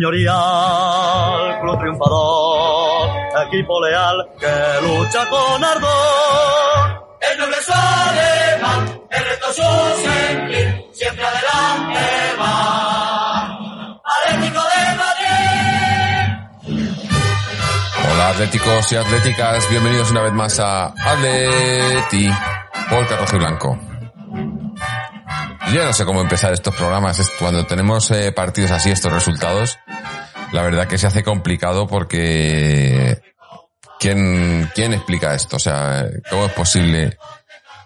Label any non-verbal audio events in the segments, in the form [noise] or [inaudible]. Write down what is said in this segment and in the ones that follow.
señorial, club triunfador, equipo leal que lucha con ardor. El noble es alemán, el reto su sentir, siempre adelante va. Atlético de Madrid. Hola atléticos y atléticas, bienvenidos una vez más a Atleti por Rojo y Blanco. Yo no sé cómo empezar estos programas, es cuando tenemos eh, partidos así, estos resultados, la verdad que se hace complicado porque ¿quién, quién explica esto? O sea, ¿cómo es posible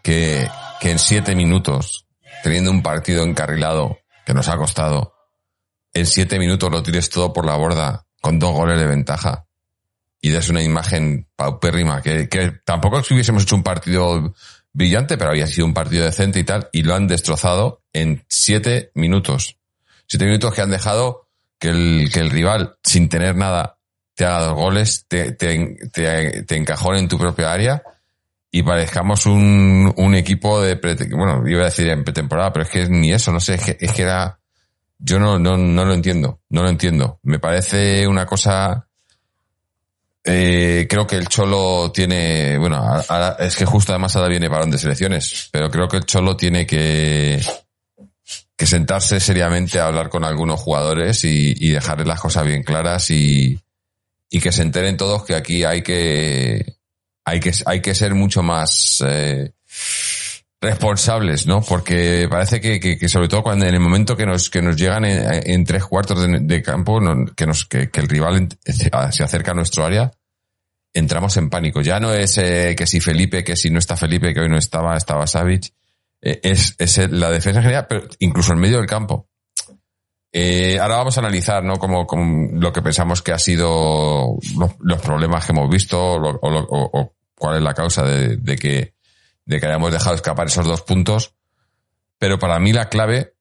que, que en siete minutos, teniendo un partido encarrilado que nos ha costado, en siete minutos lo tires todo por la borda con dos goles de ventaja y des una imagen paupérrima que, que tampoco si hubiésemos hecho un partido brillante, pero había sido un partido decente y tal, y lo han destrozado en siete minutos. Siete minutos que han dejado que el, que el rival, sin tener nada, te haga dos goles, te, te, te, te encajone en tu propia área y parezcamos un, un equipo de, bueno, iba a decir en pretemporada, pero es que ni eso, no sé, es que, es que era, yo no, no, no lo entiendo, no lo entiendo. Me parece una cosa eh, creo que el Cholo tiene, bueno, es que justo además ahora viene parón de selecciones, pero creo que el Cholo tiene que, sentarse seriamente a hablar con algunos jugadores y, y dejarles las cosas bien claras y, y que se enteren todos que aquí hay que, hay que, hay que ser mucho más, eh, responsables, ¿no? Porque parece que, sobre todo cuando en el momento que nos, que nos llegan en, tres cuartos de, campo, que, nos, que, el rival se acerca a nuestro área, entramos en pánico. Ya no es eh, que si Felipe, que si no está Felipe, que hoy no estaba, estaba Savic. Eh, es, es la defensa general, pero incluso en medio del campo. Eh, ahora vamos a analizar, ¿no? Como, como, lo que pensamos que ha sido los, problemas que hemos visto o, cuál es la causa de, que de que hayamos dejado escapar esos dos puntos. Pero para mí la clave,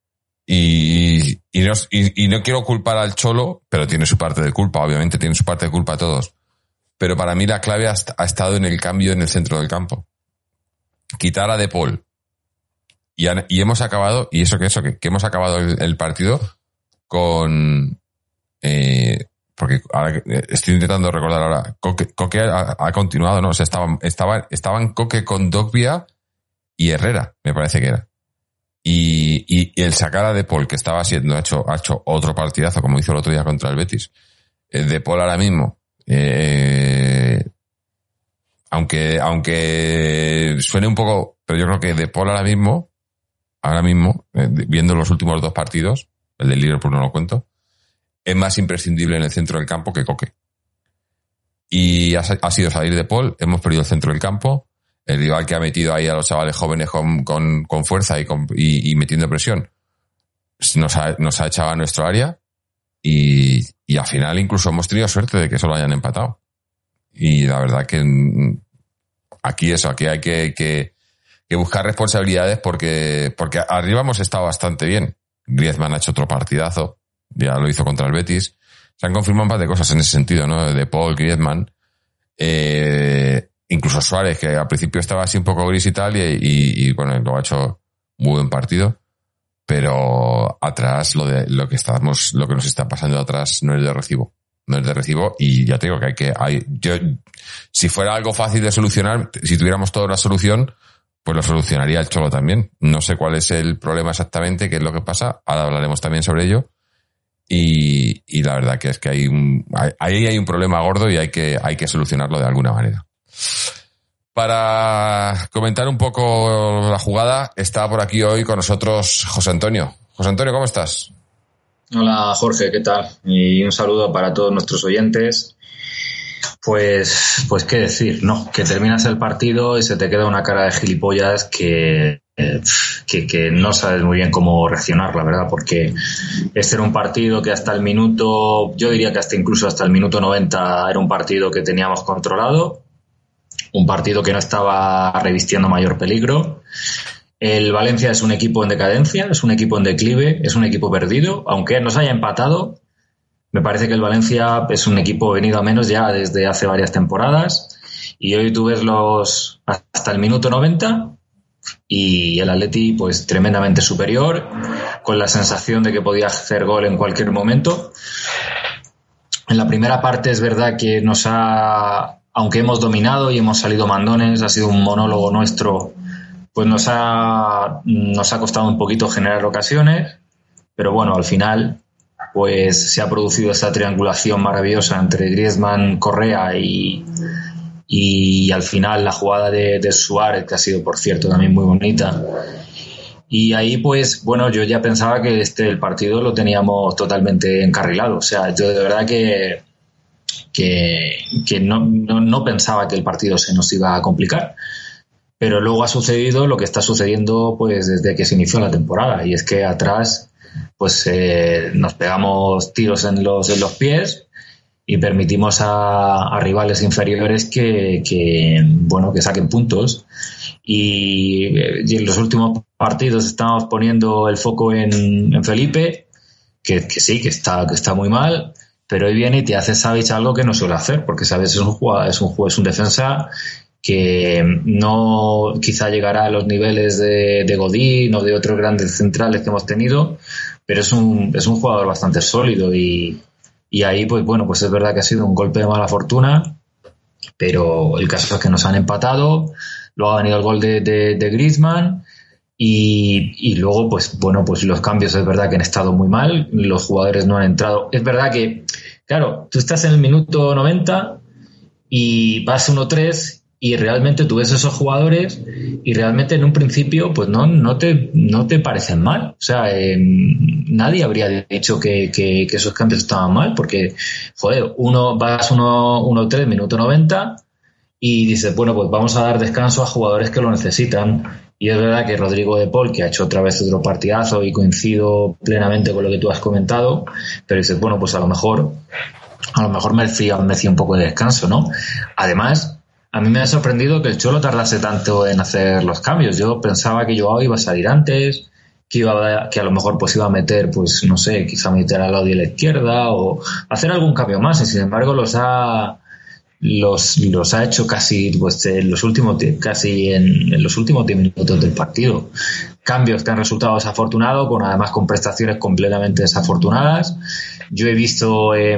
y, y, no, y, y, no, quiero culpar al Cholo, pero tiene su parte de culpa, obviamente tiene su parte de culpa a todos. Pero para mí la clave ha, ha estado en el cambio en el centro del campo. Quitar a De Paul. Y, hemos acabado, y eso que eso, que, hemos acabado el, partido con, eh, porque ahora estoy intentando recordar ahora, Coque, ha, continuado, ¿no? O sea, estaban, estaban, estaban Coque con Dogbia y Herrera, me parece que era. Y, el sacar a De Paul, que estaba haciendo, ha hecho, otro partidazo, como hizo el otro día contra el Betis. El De Paul ahora mismo, eh, aunque, aunque suene un poco, pero yo creo que De Paul ahora mismo, ahora mismo, eh, viendo los últimos dos partidos, el del Liverpool no lo cuento, es más imprescindible en el centro del campo que Coque. Y ha, sido salir de Paul, hemos perdido el centro del campo, el rival que ha metido ahí a los chavales jóvenes con, con, con fuerza y, con, y, metiendo presión, nos ha, nos ha echado a nuestro área y, y al final incluso hemos tenido suerte de que solo hayan empatado. Y la verdad que aquí eso, aquí hay que, que, que buscar responsabilidades porque, porque arriba hemos estado bastante bien. Griezmann ha hecho otro partidazo, ya lo hizo contra el Betis. Se han confirmado un par de cosas en ese sentido, ¿no? De Paul, Griezmann, eh, incluso Suárez, que al principio estaba así un poco gris y tal, y, y, y bueno, lo ha hecho muy buen partido. Pero atrás, lo de lo que estamos, lo que nos está pasando atrás no es de recibo. No es de recibo, y ya te digo que hay que, hay, yo, si fuera algo fácil de solucionar, si tuviéramos toda la solución, pues lo solucionaría el Cholo también. No sé cuál es el problema exactamente, qué es lo que pasa. Ahora hablaremos también sobre ello y, y, la verdad que es que hay un, ahí hay un problema gordo y hay que, hay que solucionarlo de alguna manera. Para comentar un poco la jugada, está por aquí hoy con nosotros José Antonio. José Antonio, ¿cómo estás? Hola Jorge, ¿qué tal? Y un saludo para todos nuestros oyentes. Pues, pues qué decir, ¿no? Que terminas el partido y se te queda una cara de gilipollas que, que, que, no sabes muy bien cómo reaccionar, la verdad, porque este era un partido que hasta el minuto, yo diría que hasta incluso hasta el minuto 90 era un partido que teníamos controlado, un partido que no estaba revistiendo mayor peligro. El Valencia es un equipo en decadencia, es un equipo en declive, es un equipo perdido, aunque nos haya empatado. Me parece que el Valencia es un equipo venido a menos ya desde hace varias temporadas. Y hoy tú ves los hasta el minuto 90 y el Atleti pues tremendamente superior, con la sensación de que podía hacer gol en cualquier momento. En la primera parte es verdad que nos ha, aunque hemos dominado y hemos salido mandones, ha sido un monólogo nuestro, pues nos ha, nos ha costado un poquito generar ocasiones, pero bueno, al final pues se ha producido esa triangulación maravillosa entre Griezmann, Correa y, y al final la jugada de, de Suárez, que ha sido por cierto también muy bonita. Y ahí, pues, bueno, yo ya pensaba que este el partido lo teníamos totalmente encarrilado. O sea, yo de verdad que, que, que no, no, no, pensaba que el partido se nos iba a complicar. Pero luego ha sucedido lo que está sucediendo, pues, desde que se inició la temporada. Y es que atrás, pues, eh, nos pegamos tiros en los, en los pies y permitimos a, rivales inferiores que, que, bueno, que saquen puntos. Y, y, en los últimos partidos estamos poniendo el foco en, Felipe, que, que, sí, que está, que está muy mal, pero hoy viene y te hace Savic algo que no suele hacer, porque Savic es un es un es un defensa que no quizá llegará a los niveles de, Godín o de otros grandes centrales que hemos tenido, pero es un, es un jugador bastante sólido y, y ahí, pues bueno, pues es verdad que ha sido un golpe de mala fortuna, pero el caso es que nos han empatado, luego ha venido el gol de, de, de Griezmann y, y, luego, pues bueno, pues los cambios es verdad que han estado muy mal, los jugadores no han entrado. Es verdad que, claro, tú estás en el minuto 90 y vas 1-3 y realmente tú ves esos jugadores y realmente en un principio pues no, no, te, no te parecen mal. O sea, eh, nadie habría dicho que, que, esos cambios estaban mal porque, joder, uno vas 1-3, minuto 90 y dices, bueno, pues vamos a dar descanso a jugadores que lo necesitan. Y es verdad que Rodrigo de Paul, que ha hecho otra vez otro partidazo y coincido plenamente con lo que tú has comentado, pero dices, bueno, pues a lo mejor, a lo mejor merecía, merecía un poco de descanso, ¿no? Además, a mí me ha sorprendido que el Cholo tardase tanto en hacer los cambios. Yo pensaba que Joao iba a salir antes, que iba a, que a lo mejor pues iba a meter, pues no sé, quizá meter al lado de la izquierda o hacer algún cambio más. Y sin embargo los ha los, los ha hecho casi pues en los últimos casi en, en los últimos 10 minutos del partido. Cambios que han resultado desafortunados, con además con prestaciones completamente desafortunadas. Yo he visto eh,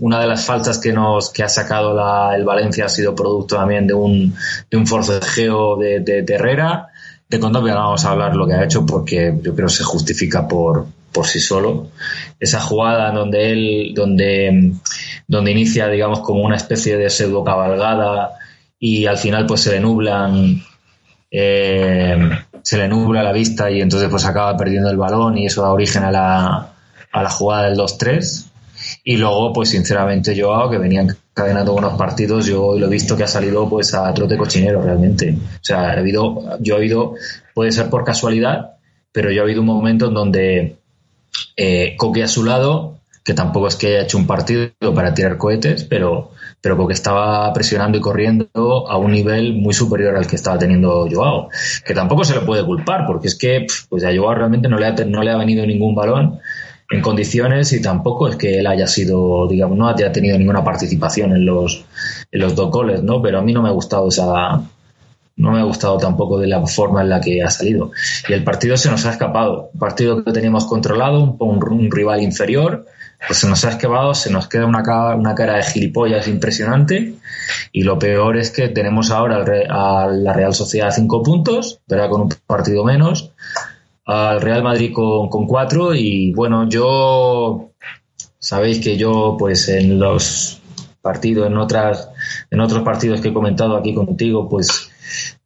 una de las faltas que nos que ha sacado la, el Valencia ha sido producto también de un, de un forcejeo de, de, de Herrera. De Condovia vamos a hablar lo que ha hecho porque yo creo que se justifica por, por sí solo. Esa jugada donde él, donde, donde inicia, digamos, como una especie de pseudo cabalgada y al final pues se le nublan, eh, se le nubla la vista y entonces pues acaba perdiendo el balón y eso da origen a la, a la jugada del 2-3. Y luego, pues sinceramente, Joao, que venía encadenando buenos partidos, yo lo he visto que ha salido pues a trote cochinero realmente. O sea, he habido, yo he habido, puede ser por casualidad, pero yo he habido un momento en donde eh, Coque a su lado, que tampoco es que haya hecho un partido para tirar cohetes, pero, pero Coque estaba presionando y corriendo a un nivel muy superior al que estaba teniendo Joao, que tampoco se le puede culpar, porque es que pues a Joao realmente no le ha, no le ha venido ningún balón en condiciones y tampoco es que él haya sido, digamos, no haya tenido ninguna participación en los, en los dos goles, ¿no? Pero a mí no me ha gustado esa, no me ha gustado tampoco de la forma en la que ha salido. Y el partido se nos ha escapado. Un partido que teníamos controlado, un, rival inferior, pues se nos ha escapado, se nos queda una cara, una cara de gilipollas impresionante. Y lo peor es que tenemos ahora a la Real Sociedad cinco puntos, ¿verdad? Con un partido menos al Real Madrid con, con cuatro y bueno, yo sabéis que yo pues en los partidos, en otras, en otros partidos que he comentado aquí contigo, pues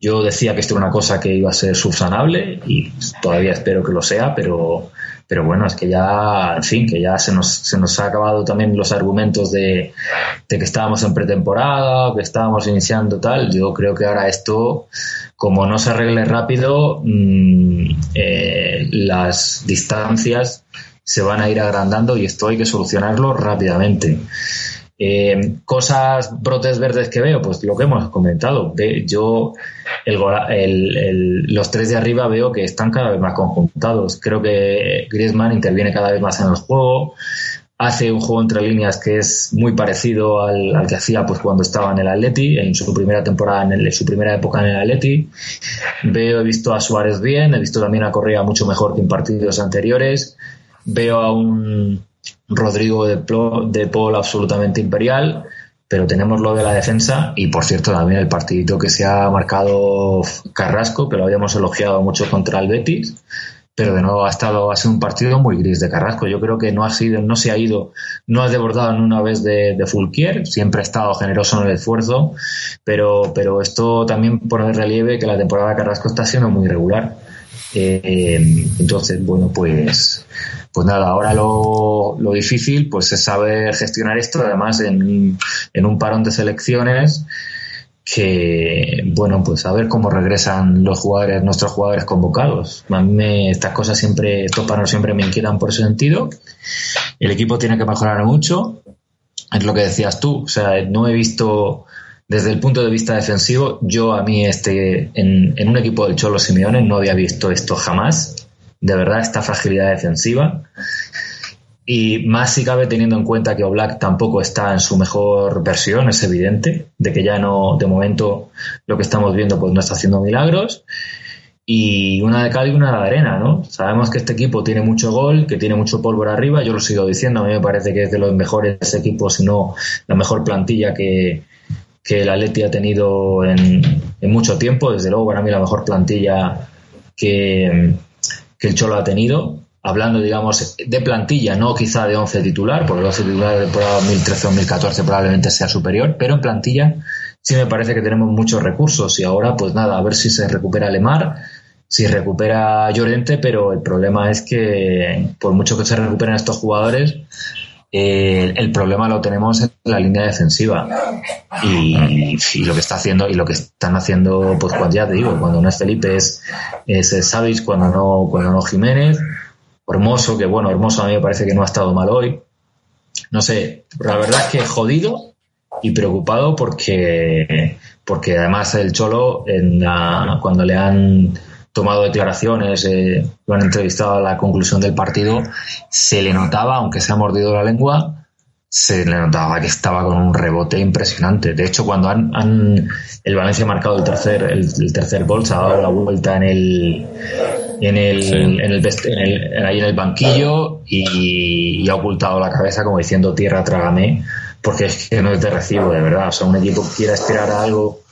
yo decía que esto era una cosa que iba a ser subsanable y todavía espero que lo sea, pero, pero bueno, es que ya, en fin, que ya se nos, se nos ha acabado también los argumentos de, de que estábamos en pretemporada, que estábamos iniciando tal. Yo creo que ahora esto como no se arregle rápido, mmm, eh, las distancias se van a ir agrandando y esto hay que solucionarlo rápidamente. Eh, cosas, brotes verdes que veo, pues lo que hemos comentado. Yo, los tres de arriba veo que están cada vez más conjuntados. Creo que Griezmann interviene cada vez más en el juego hace un juego entre líneas que es muy parecido al, que hacía pues cuando estaba en el Atleti, en su primera temporada, en, su primera época en el Atleti. Veo, he visto a Suárez bien, he visto también a Correa mucho mejor que en partidos anteriores. Veo a un, Rodrigo de, de Paul absolutamente imperial, pero tenemos lo de la defensa y por cierto también el partidito que se ha marcado Carrasco, que lo habíamos elogiado mucho contra el Betis, pero de nuevo ha estado ha sido un partido muy gris de Carrasco. Yo creo que no ha sido, no se ha ido, no ha desbordado en una vez de, de Fulquier, siempre ha estado generoso en el esfuerzo, pero, pero esto también pone de relieve que la temporada de Carrasco está siendo muy irregular. Eh, entonces, bueno, pues, pues nada, ahora lo, lo, difícil pues es saber gestionar esto, además en, en un parón de selecciones que, bueno, pues a ver cómo regresan los jugadores, nuestros jugadores convocados. A mí me, estas cosas siempre, estos paros siempre me inquietan por ese sentido. El equipo tiene que mejorar mucho. Es lo que decías tú. O sea, no he visto, desde el punto de vista defensivo, yo a mí este, en, en un equipo del Cholo Simeone no había visto esto jamás. De verdad, esta fragilidad defensiva. Y más si cabe teniendo en cuenta que Oblak tampoco está en su mejor versión, es evidente, de que ya no, de momento, lo que estamos viendo pues no está haciendo milagros. Y una de cal y una de arena, ¿no? Sabemos que este equipo tiene mucho gol, que tiene mucho pólvora arriba, yo lo sigo diciendo, a mí me parece que es de los mejores equipos, si no la mejor plantilla que, que el ha tenido en, en mucho tiempo, desde luego para mí la mejor plantilla que, que el Cholo ha tenido hablando, digamos, de plantilla, no quizá de 11 titular, porque el 11 titular de temporada 2013-2014 probablemente sea superior, pero en plantilla sí me parece que tenemos muchos recursos. Y ahora, pues nada, a ver si se recupera Lemar, si recupera Llorente, pero el problema es que por mucho que se recuperen estos jugadores, eh, el problema lo tenemos en la línea defensiva y, lo que está haciendo y lo que están haciendo pues cuando ya te digo cuando no es Felipe es, es Savic cuando no cuando no Jiménez Hermoso, que bueno, Hermoso a mí me parece que no ha estado mal hoy. No sé, la verdad es que jodido y preocupado porque, porque además el Cholo, en la, cuando le han tomado declaraciones, eh, lo han entrevistado a la conclusión del partido, se le notaba, aunque se ha mordido la lengua, se le notaba que estaba con un rebote impresionante. De hecho, cuando han, han el Valencia ha marcado el tercer, el, el, tercer gol, se ha dado la vuelta en el en el, sí. en, el, en, el, ahí en el banquillo y, y, ha ocultado la cabeza como diciendo tierra trágame, porque es que no te recibo de verdad. O sea, un equipo que quiera aspirar a algo,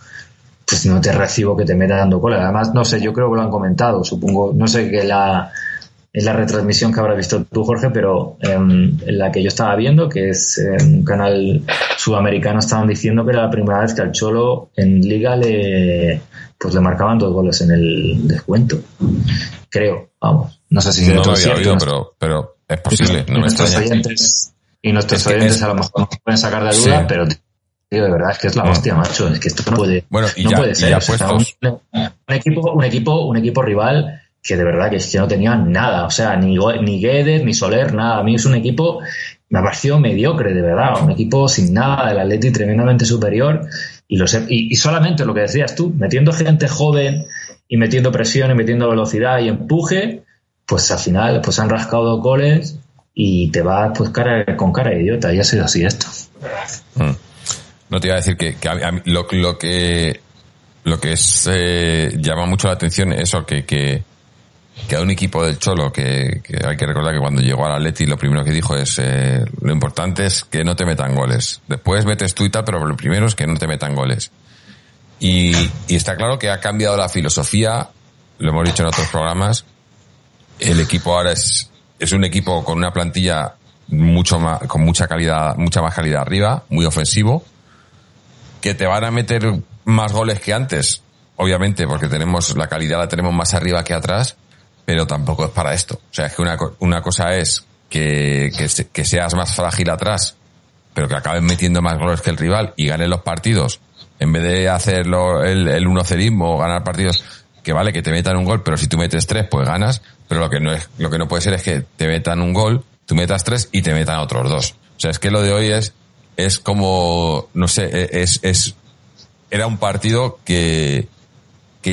pues no te recibo que te meta dando cola. Además, no sé, yo creo que lo han comentado, supongo, no sé que la es la retransmisión que habrás visto tú, Jorge, pero en la que yo estaba viendo, que es en un canal sudamericano, estaban diciendo que era la primera vez que al Cholo en Liga le pues le marcaban dos goles en el descuento. Creo, vamos. No sé si no lo había oído, pero, pero es posible. No y, nuestros oyentes, y nuestros es oyentes es... a lo mejor nos pueden sacar de duda, sí. pero tío, de verdad es que es la hostia, macho. Es que esto no puede, bueno, y no ya, puede ser. Ya o sea, puestos. un, un, equipo, un equipo, un equipo rival que de verdad que, es que no tenía nada, o sea, ni, ni Guedes, ni Soler, nada. A mí es un equipo, me ha parecido mediocre, de verdad, un equipo sin nada, del Atleti tremendamente superior. Y, lo sé, y, y, solamente lo que decías tú, metiendo gente joven y metiendo presión y metiendo velocidad y empuje, pues al final pues han rascado goles y te vas pues cara, con cara de idiota. Y ha sido así esto. Mm. No te iba a decir que, que a mí, lo, lo, que lo que es eh, llama mucho la atención eso que, que que a un equipo del Cholo que, hay que recordar que cuando llegó al Atleti lo primero que dijo es eh, lo importante es que no te metan goles. Después metes tú y tal, pero lo primero es que no te metan goles. Y, y está claro que ha cambiado la filosofía, lo hemos dicho en otros programas. El equipo ahora es, es un equipo con una plantilla mucho más, con mucha calidad, mucha más calidad arriba, muy ofensivo, que te van a meter más goles que antes, obviamente, porque tenemos la calidad la tenemos más arriba que atrás, pero tampoco es para esto. O sea, es que una, una cosa es que, que, seas más frágil atrás, pero que acabes metiendo más goles que el rival y ganes los partidos, en vez de hacerlo el, el uno cerismo o ganar partidos, que vale que te metan un gol, pero si tú metes tres, pues ganas, pero lo que no es, lo que no puede ser es que te metan un gol, tú metas tres y te metan otros dos. O sea, es que lo de hoy es, es como, no sé, es, es, era un partido que,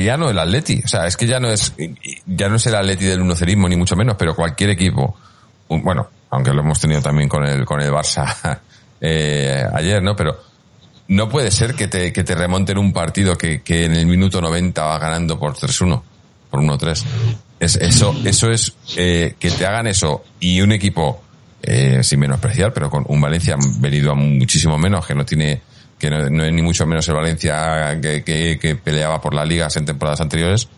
ya no el Atleti, o sea, es que ya no es ya no es el Atleti del unocerismo ni mucho menos, pero cualquier equipo, bueno, aunque lo hemos tenido también con el con el Barça [laughs] eh, ayer, ¿no? Pero no puede ser que te, que te remonten un partido que, que en el minuto 90 va ganando por 3-1, por 1-3. Es, eso, eso es eh, que te hagan eso y un equipo eh, sin menospreciar, pero con un Valencia venido a muchísimo menos, que no tiene, que no, es ni mucho menos el Valencia que, que, peleaba por las ligas en temporadas anteriores,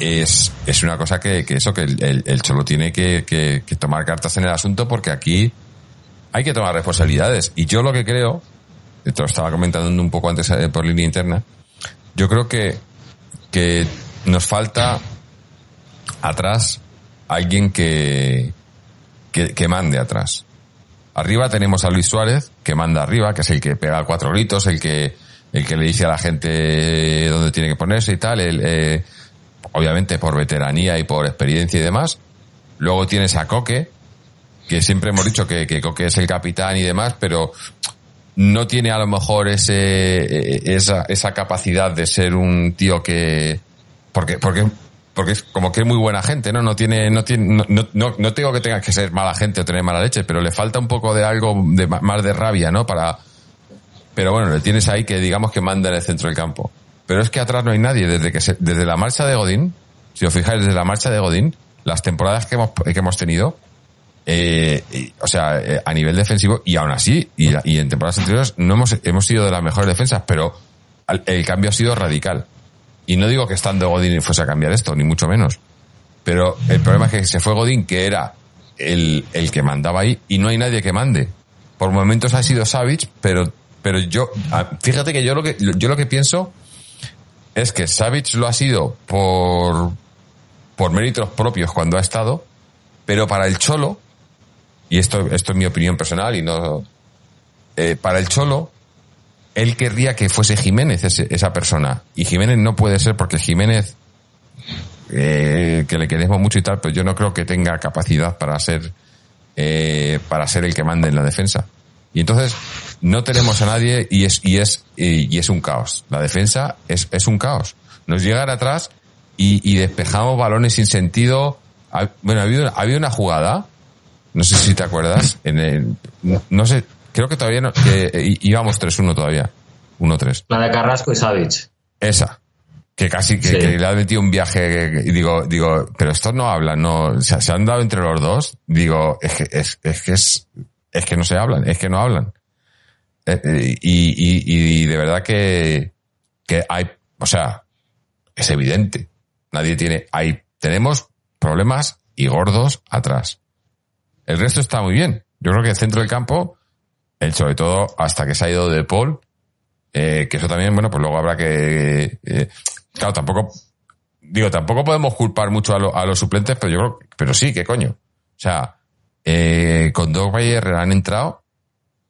es, es una cosa que, que eso, que el, el, Cholo tiene que, tomar cartas en el asunto porque aquí hay que tomar responsabilidades. Y yo lo que creo, esto lo estaba comentando un poco antes eh, por línea interna, yo creo que, que nos falta atrás alguien que, que, mande atrás. Arriba tenemos a Luis Suárez, que manda arriba, que es el que pega cuatro gritos, el que, el que le dice a la gente dónde tiene que ponerse y tal, el, eh, obviamente por veteranía y por experiencia y demás. Luego tienes a Coque, que siempre hemos dicho que, que Coque es el capitán y demás, pero no tiene a lo mejor ese, eh, esa, esa capacidad de ser un tío que, porque, porque porque es como que es muy buena gente, ¿no? No tiene, no tiene, no, no, no tengo que tenga que ser mala gente o tener mala leche, pero le falta un poco de algo de más de rabia, ¿no? Para, pero bueno, le tienes ahí que digamos que manda en el centro del campo. Pero es que atrás no hay nadie. Desde que desde la marcha de Godín, si os fijáis, desde la marcha de Godín, las temporadas que hemos, que hemos tenido, eh, o sea, eh, a nivel defensivo, y aún así, y, y en temporadas anteriores, no hemos, hemos sido de las mejores defensas, pero el cambio ha sido radical. Y no digo que estando Godín fuese a cambiar esto, ni mucho menos. Pero el problema es que se fue Godín, que era el, el que mandaba ahí, y no hay nadie que mande. Por momentos ha sido Savage, pero, pero yo, ah, fíjate que yo lo que, yo lo que pienso es que Savage lo ha sido por, por méritos propios cuando ha estado, pero para el Cholo, y esto, esto es mi opinión personal y no, eh, para el Cholo, él querría que fuese Jiménez esa persona. Y Jiménez no puede ser porque Jiménez, eh, que le queremos mucho y tal, pero yo no creo que tenga capacidad para ser, eh, para ser el que mande en la defensa. Y entonces no tenemos a nadie y es, y es, y, es un caos. La defensa es, es un caos. Nos llegan atrás y, despejamos balones sin sentido. Bueno, ha habido, una jugada, no sé si te acuerdas, en el, no sé, creo que todavía no, que íbamos 3-1 todavía. 1-3. La de Carrasco y Savic. Esa. Que casi que, le ha metido un viaje y digo, digo, pero estos no hablan, no, se, han dado entre los dos. Digo, es que es, es que es, es que no se hablan, es que no hablan. Eh, eh, y, y, y de verdad que, que hay, o sea, es evidente. Nadie tiene, hay, tenemos problemas y gordos atrás. El resto está muy bien. Yo creo que el centro del campo el, sobre todo hasta que se ha ido de Paul, eh, que eso también, bueno, pues luego habrá que, eh, claro, tampoco, digo, tampoco podemos culpar mucho a, los suplentes, pero yo creo, pero sí, qué coño. O sea, eh, con Dogba y Herrera han entrado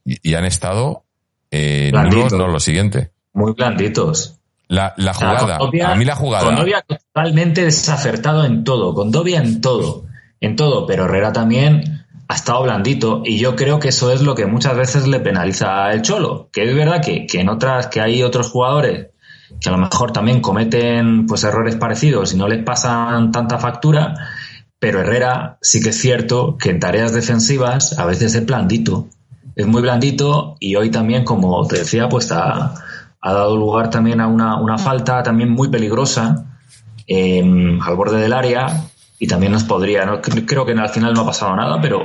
y, han estado eh, nulos, no lo siguiente. Muy blanditos. La, la jugada, a mí la jugada. Con Dobia totalmente desacertado en todo, con Dobia en todo, en todo, pero Herrera también ha estado blandito y yo creo que eso es lo que muchas veces le penaliza al Cholo, que es verdad que, que en otras, que hay otros jugadores que a lo mejor también cometen pues errores parecidos y no les pasan tanta factura, pero Herrera sí que es cierto que en tareas defensivas a veces es blandito, es muy blandito y hoy también, como te decía, pues ha, ha dado lugar también a una, una falta también muy peligrosa eh, al borde del área y también nos podría, ¿no? creo que al final no ha pasado nada, pero,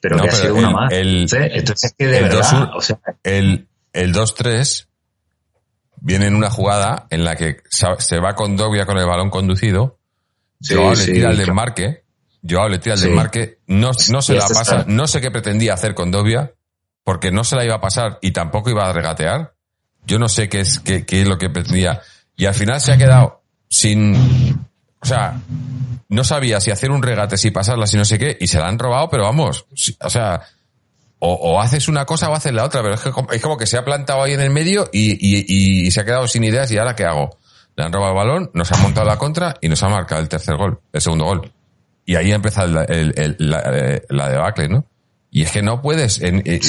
pero que ha sido una más. El, Entonces que de el verdad, o sea, el, el 2-3 viene en una jugada en la que se va con Dogbia con el balón conducido, sí, Joao le tira el desmarque, Joao le tira el desmarque, no, no se la pasa, no sé qué pretendía hacer con Dogbia, porque no se la iba a pasar y tampoco iba a regatear. Yo no sé qué es, qué, qué es lo que pretendía. Y al final se ha quedado sin, o sea, no sabía si hacer un regate, si pasarla, si no sé qué, y se la han robado, pero vamos, o sea, o, haces una cosa o haces la otra, pero es, que, es como que se ha plantado ahí en el medio y, se ha quedado sin ideas y ahora qué hago. Le han robado el balón, nos ha montado la contra y nos ha marcado el tercer gol, el segundo gol. Y ahí ha empezado la, debacle, ¿no? Y es que no puedes, eh,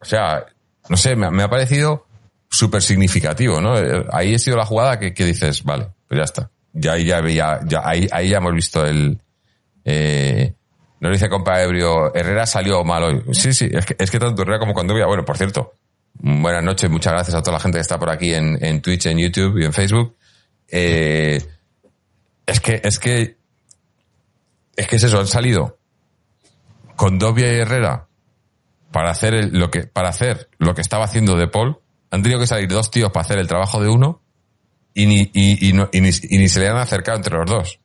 o sea, no sé, me, ha parecido súper significativo, ¿no? Ahí ha sido la jugada que, que dices, vale, pues ya está ya ahí ya, ya, ahí, ahí ya hemos visto el, eh, nos dice compa Ebrio, Herrera salió mal hoy. Sí, sí, es que, es que tanto Herrera como Condovia, bueno, por cierto, buenas noches, muchas gracias a toda la gente que está por aquí en, en Twitch, en YouTube y en Facebook. Eh, es que, es que, es que es eso, han salido con Dobia y Herrera para hacer lo que para hacer lo que estaba haciendo De Paul han tenido que salir dos tíos para hacer el trabajo de uno y ni, y, ni, y ni, se le han acercado entre los dos.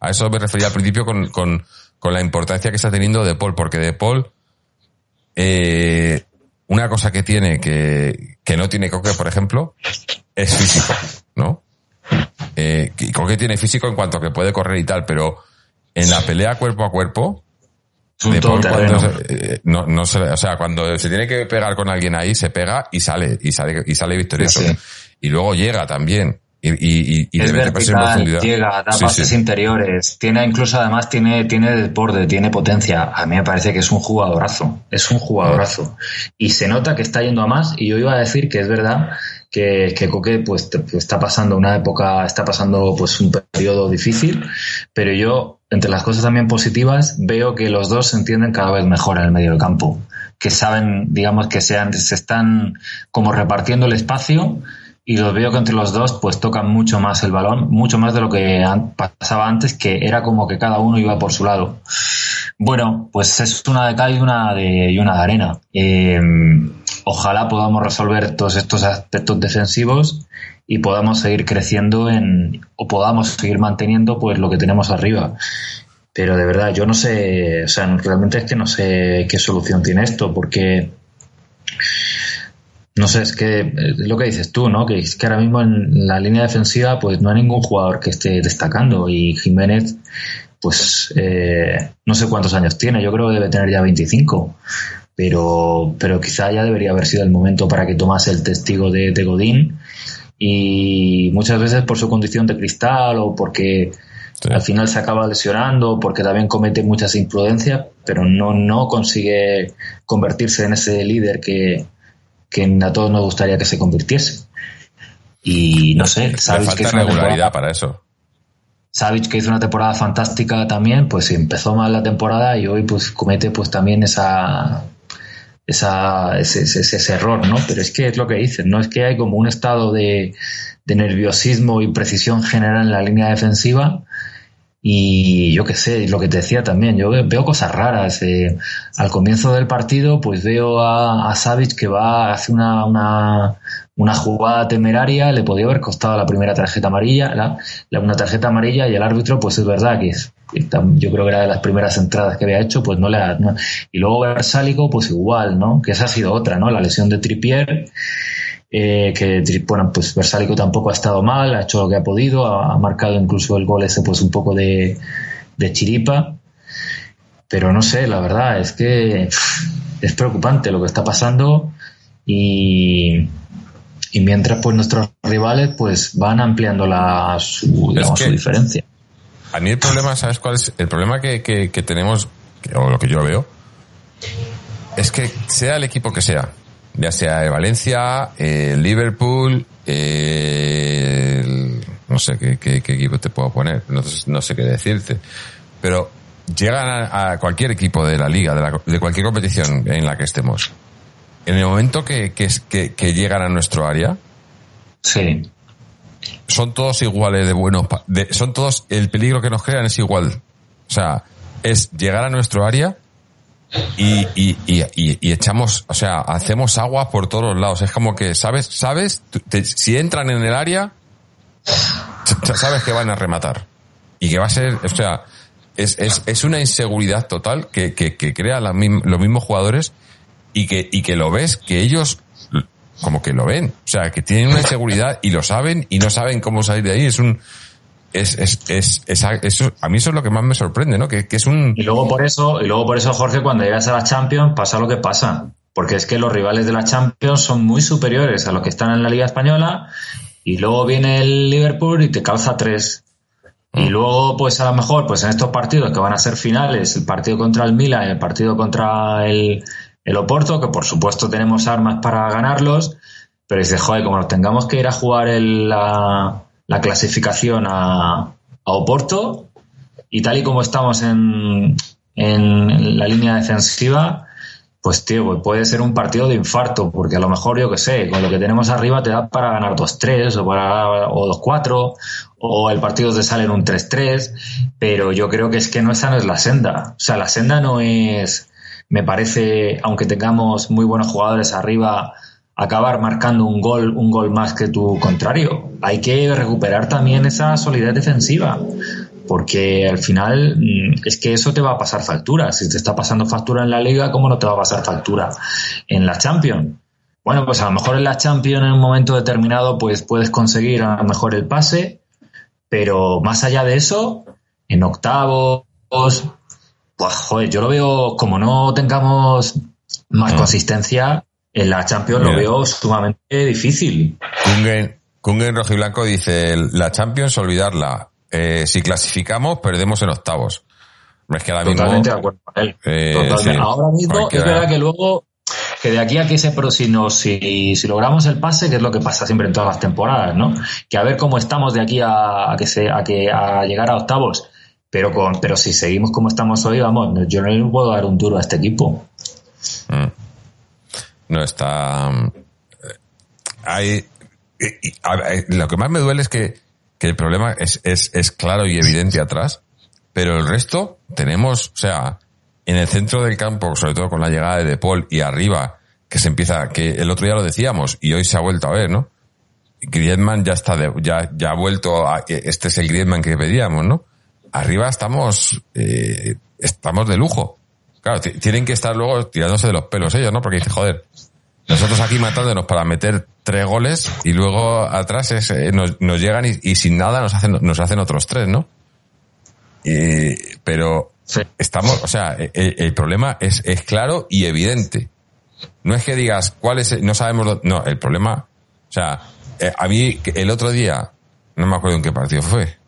A eso me refería al principio con, con, con la importancia que está teniendo De Paul, porque De Paul, eh, una cosa que tiene que, que no tiene Coque, por ejemplo, es físico, ¿no? Eh, Coque tiene físico en cuanto que puede correr y tal, pero en la pelea cuerpo a cuerpo, de cuando eh, no, no se, o sea, cuando se tiene que pegar con alguien ahí, se pega y sale, y sale, y sale victorioso. Y luego llega también. Y, y, y es vertical, llega, da pases interiores, tiene incluso además tiene, tiene desborde, tiene potencia. A mí me parece que es un jugadorazo, es un jugadorazo. Y se nota que está yendo a más, y yo iba a decir que es verdad que, que Coque pues está pasando una época, está pasando pues un periodo difícil, pero yo, entre las cosas también positivas, veo que los dos se entienden cada vez mejor en el medio del campo, que saben, digamos, que sean, se están como repartiendo el espacio y los veo que entre los dos pues tocan mucho más el balón, mucho más de lo que pasaba antes, que era como que cada uno iba por su lado. Bueno, pues es una de cal y una de, una de arena. Eh, ojalá podamos resolver todos estos aspectos defensivos y podamos seguir creciendo en, o podamos seguir manteniendo pues lo que tenemos arriba. Pero de verdad, yo no sé, o sea, realmente es que no sé qué solución tiene esto, porque no sé, es que eh, lo que dices tú, ¿no? Que es que ahora mismo en la línea defensiva pues no hay ningún jugador que esté destacando. Y Jiménez pues eh, no sé cuántos años tiene, yo creo que debe tener ya 25, pero, pero quizá ya debería haber sido el momento para que tomase el testigo de, Godín. Y muchas veces por su condición de cristal o porque al final se acaba lesionando, porque también comete muchas imprudencias, pero no, no consigue convertirse en ese líder que, que a todos nos gustaría que se convirtiese. Y no sé, sabéis que regularidad para eso. Savic que hizo una temporada fantástica también, pues empezó mal la temporada y hoy pues comete pues también esa, esa ese, ese, error, ¿no? Pero es que es lo que dicen, ¿no? Es que hay como un estado de, de nerviosismo y precisión general en la línea defensiva y yo qué sé, lo que te decía también, yo veo cosas raras. Eh, al comienzo del partido, pues veo a, a Savic que va, hace una, una, una, jugada temeraria, le podía haber costado la primera tarjeta amarilla, la, una tarjeta amarilla, y el árbitro, pues es verdad que es, yo creo que era de las primeras entradas que había hecho, pues no le ha, y luego Versálico, pues igual, ¿no? Que esa ha sido otra, ¿no? La lesión de Tripier eh, que bueno, pues Versálico tampoco ha estado mal, ha hecho lo que ha podido, ha, marcado incluso el gol ese pues un poco de, chiripa, pero no sé, la verdad es que es preocupante lo que está pasando y, y mientras pues nuestros rivales pues van ampliando la, su, su diferencia. A mí el problema, ¿sabes cuál es? El problema que, que, que tenemos, o lo que yo veo, es que sea el equipo que sea, ya sea el Valencia, el Liverpool, no sé qué, equipo te puedo poner, no, sé qué decirte, pero llegan a, cualquier equipo de la liga, de, cualquier competición en la que estemos. En el momento que, que, llegan a nuestro área, sí. son todos iguales de buenos, son todos, el peligro que nos crean es igual. O sea, es llegar a nuestro área y, y, y, y, echamos, o sea, hacemos agua por todos lados. Es como que, ¿sabes? ¿Sabes? si entran en el área, sabes que van a rematar. Y que va a ser, o sea, es, es, es una inseguridad total que, que, que crea los mismos jugadores y que, y que lo ves, que ellos como que lo ven. O sea, que tienen una inseguridad y lo saben y no saben cómo salir de ahí. Es un, es, es, es, eso, a mí eso es lo que más me sorprende, ¿no? Que, es un... Y luego por eso, y luego por eso, Jorge, cuando llegas a la Champions pasa lo que pasa. Porque es que los rivales de la Champions son muy superiores a los que están en la Liga Española y luego viene el Liverpool y te calza tres. Y mm. luego, pues a lo mejor, pues en estos partidos que van a ser finales, el partido contra el Milan y el partido contra el, el Oporto, que por supuesto tenemos armas para ganarlos, pero dices, joder, como nos tengamos que ir a jugar el, la, la clasificación a, Oporto y tal y como estamos en, en la línea defensiva, pues tío, pues puede ser un partido de infarto, porque a lo mejor, yo que sé, con lo que tenemos arriba te da para ganar 2-3 o, para, o 2-4, o el partido te sale en un 3-3, pero yo creo que es que no esa no es la senda. O sea, la senda no es, me parece, aunque tengamos muy buenos jugadores arriba, acabar marcando un gol, un gol más que tu contrario. Hay que recuperar también esa solidez defensiva porque al final mm, es que eso te va a pasar factura. Si te está pasando factura en la liga, ¿cómo no te va a pasar factura en la Champions? Bueno, pues a lo mejor en la Champions en un momento determinado pues puedes conseguir a lo mejor el pase, pero más allá de eso, en octavos, pues joder, yo lo veo como no tengamos más consistencia, en la Champions lo veo sumamente difícil. Kungen, Kungen Rojiblanco dice, la Champions olvidarla, eh, si clasificamos, perdemos en octavos. Es que Totalmente de acuerdo con él. Eh, ahora mismo es verdad que luego que de aquí a que ese si, si, si, logramos el pase, que es lo que pasa siempre en todas las temporadas, ¿no? Que a ver cómo estamos de aquí a, que se, a que a llegar a octavos. Pero con, pero si seguimos como estamos hoy, vamos, yo no le puedo dar un duro a este equipo. Mm. No está. Eh, hay. Lo que más me duele es que que el problema es, es, es claro y evidente atrás, pero el resto tenemos, o sea, en el centro del campo, sobre todo con la llegada de De Paul y arriba, que se empieza, que el otro día lo decíamos y hoy se ha vuelto a ver, ¿no? Griezmann ya está, ya, ya ha vuelto a, este es el Griezmann que pedíamos, ¿no? Arriba estamos, eh, estamos de lujo. Claro, tienen que estar luego tirándose de los pelos ellos, ¿no? Porque dice, joder, nosotros aquí matándonos para meter tres goles y luego atrás es, eh, nos, llegan y, sin nada nos hacen, nos hacen otros tres, ¿no? pero estamos, o sea, e, e, el, problema es, es claro y evidente. No es que digas cuál es, no sabemos, no, el problema, o sea, eh, a mí el otro día, no me acuerdo en qué partido fue.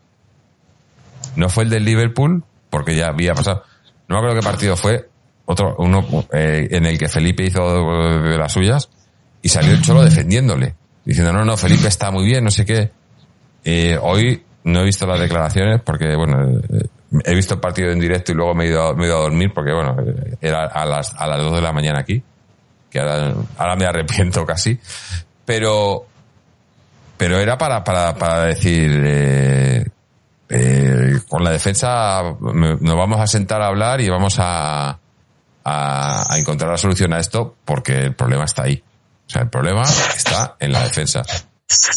No fue el del Liverpool, porque ya había pasado. No me acuerdo qué partido fue, otro, uno eh, en el que Felipe hizo de las suyas y salió el Cholo defendiéndole, diciendo, no, no, Felipe está muy bien, no sé qué. Eh, hoy no he visto las declaraciones porque, bueno, eh, he visto el partido en directo y luego me he ido, me he ido a dormir porque, bueno, era a las, a las 2 de la mañana aquí, que ahora, ahora me arrepiento casi, pero, pero era para, para, para decir, eh, con la defensa nos vamos a sentar a hablar y vamos a, a, encontrar la solución a esto porque el problema está ahí. O sea, el problema está en la defensa.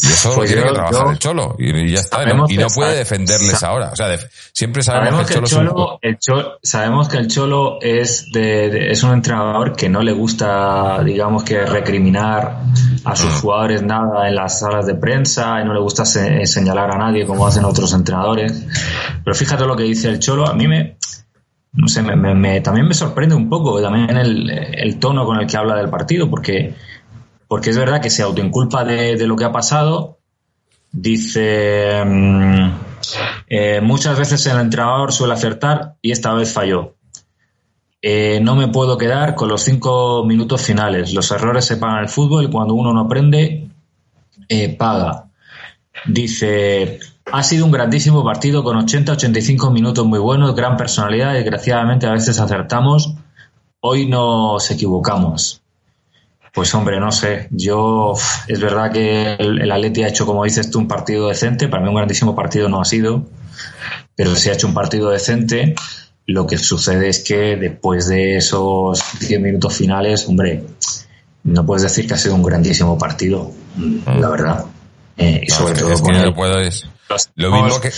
Y eso lo pues tiene que trabajar el Cholo. Y, ya está. Y no puede defenderles ahora. O sea, siempre sabemos, que, el Cholo, el Cholo, sabemos que el Cholo es de, es un entrenador que no le gusta, digamos que recriminar a sus mm. jugadores nada en las salas de prensa y no le gusta señalar a nadie como hacen otros entrenadores. Pero fíjate lo que dice el Cholo. A mí me, no sé, me, también me sorprende un poco también el, tono con el que habla del partido, porque, porque es verdad que se autoinculpa de, de lo que ha pasado. Dice, mm, eh, muchas veces el entrenador suele acertar y esta vez falló. Eh, no me puedo quedar con los cinco minutos finales. Los errores se pagan el fútbol y cuando uno no aprende, eh, paga. Dice, ha sido un grandísimo partido con 80-85 minutos muy buenos, gran personalidad. Desgraciadamente a veces acertamos. Hoy nos equivocamos. Pues hombre, no sé. Yo es verdad que el, el Atleti ha hecho, como dices tú, un partido decente. Para mí un grandísimo partido no ha sido, pero sí ha hecho un partido decente. Lo que sucede es que después de esos 10 minutos finales, hombre, no puedes decir que ha sido un grandísimo partido, la verdad. Eh, y sobre todo lo mismo que...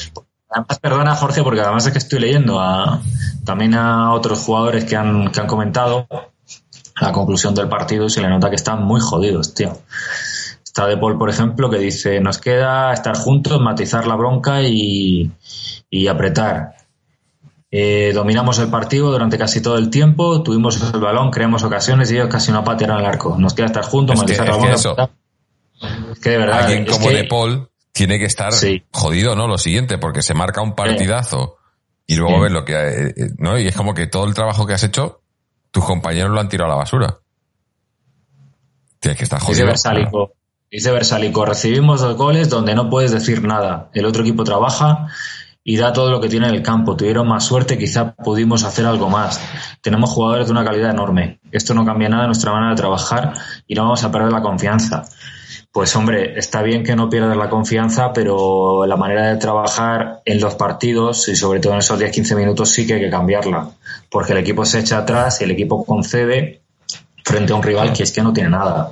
Además, perdona Jorge, porque además es que estoy leyendo a, también a otros jugadores que han, que han comentado la conclusión del partido y se le nota que están muy jodidos, tío. Está De Paul, por ejemplo, que dice, nos queda estar juntos, matizar la bronca y, y apretar. Eh, dominamos el partido durante casi todo el tiempo, tuvimos el balón, creamos ocasiones y ellos casi no patearon el arco. Nos queda estar juntos, matizar la bronca. Es que de verdad. Alguien como De Paul tiene que estar jodido, ¿no? Lo siguiente, porque se marca un partidazo y luego ves lo que, eh, eh, ¿no? Y es como que todo el trabajo que has hecho, tus compañeros lo han tirado a la basura. Tienes que estar jodido. Dice Versálico, recibimos dos goles donde no puedes decir nada. El otro equipo trabaja y da todo lo que tiene en el campo. Tuvieron más suerte, quizá pudimos hacer algo más. Tenemos jugadores de una calidad enorme. Esto no cambia nada en nuestra manera de trabajar y no vamos a perder la confianza. Pues hombre, está bien que no pierdas la confianza, pero la manera de trabajar en los partidos y sobre todo en esos 10-15 minutos sí que hay que cambiarla, porque el equipo se echa atrás y el equipo concede frente a un rival que es que no tiene nada.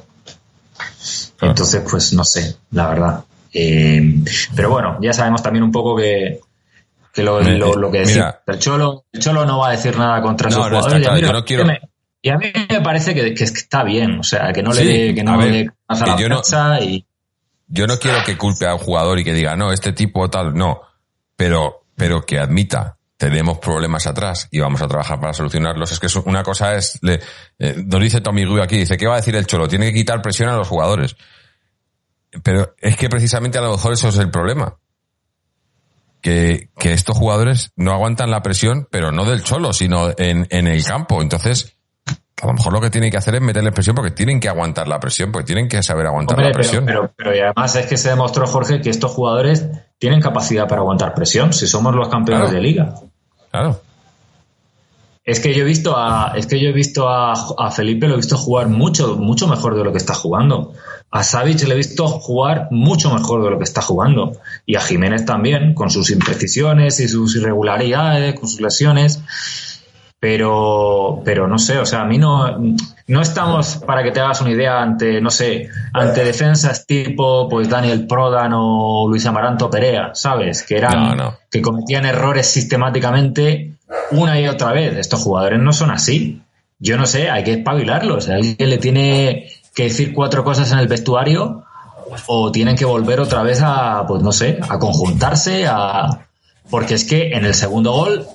Entonces, pues no sé, la verdad. Eh, pero bueno, ya sabemos también un poco que, que lo, que decía. El Cholo, el Cholo no va a decir nada contra su jugador. Y, a mí me parece que, está bien, o sea, que no le que no le la yo no, y... Yo no quiero que culpe a un jugador y que diga, no, este tipo tal, no. Pero, pero que admita, tenemos problemas atrás y vamos a trabajar para solucionarlos. Es que una cosa es, le, eh, nos dice Tommy Rubio aquí, dice, ¿qué va a decir el Cholo? Tiene que quitar presión a los jugadores. Pero es que precisamente a lo mejor eso es el problema. Que, que estos jugadores no aguantan la presión, pero no del Cholo, sino en, en el campo. Entonces, a lo mejor lo que tienen que hacer es meterle presión porque tienen que aguantar la presión, porque tienen que saber aguantar la presión. Pero, pero, además es que se demostró, Jorge, que estos jugadores tienen capacidad para aguantar presión, si somos los campeones de liga. Claro. Es que yo he visto a, es que yo he visto a, a, Felipe, lo he visto jugar mucho, mucho mejor de lo que está jugando. A Savic le he visto jugar mucho mejor de lo que está jugando. Y a Jiménez también, con sus imprecisiones y sus irregularidades, con sus lesiones pero, pero no sé, o sea, a mí no, no estamos, para que te hagas una idea, ante, no sé, ante defensas tipo, pues Daniel Prodan o Luis Amaranto Perea, ¿sabes? Que eran, que cometían errores sistemáticamente una y otra vez. Estos jugadores no son así. Yo no sé, hay que espabilarlos. Alguien le tiene que decir cuatro cosas en el vestuario o tienen que volver otra vez a, pues no sé, a conjuntarse, a, porque es que en el segundo gol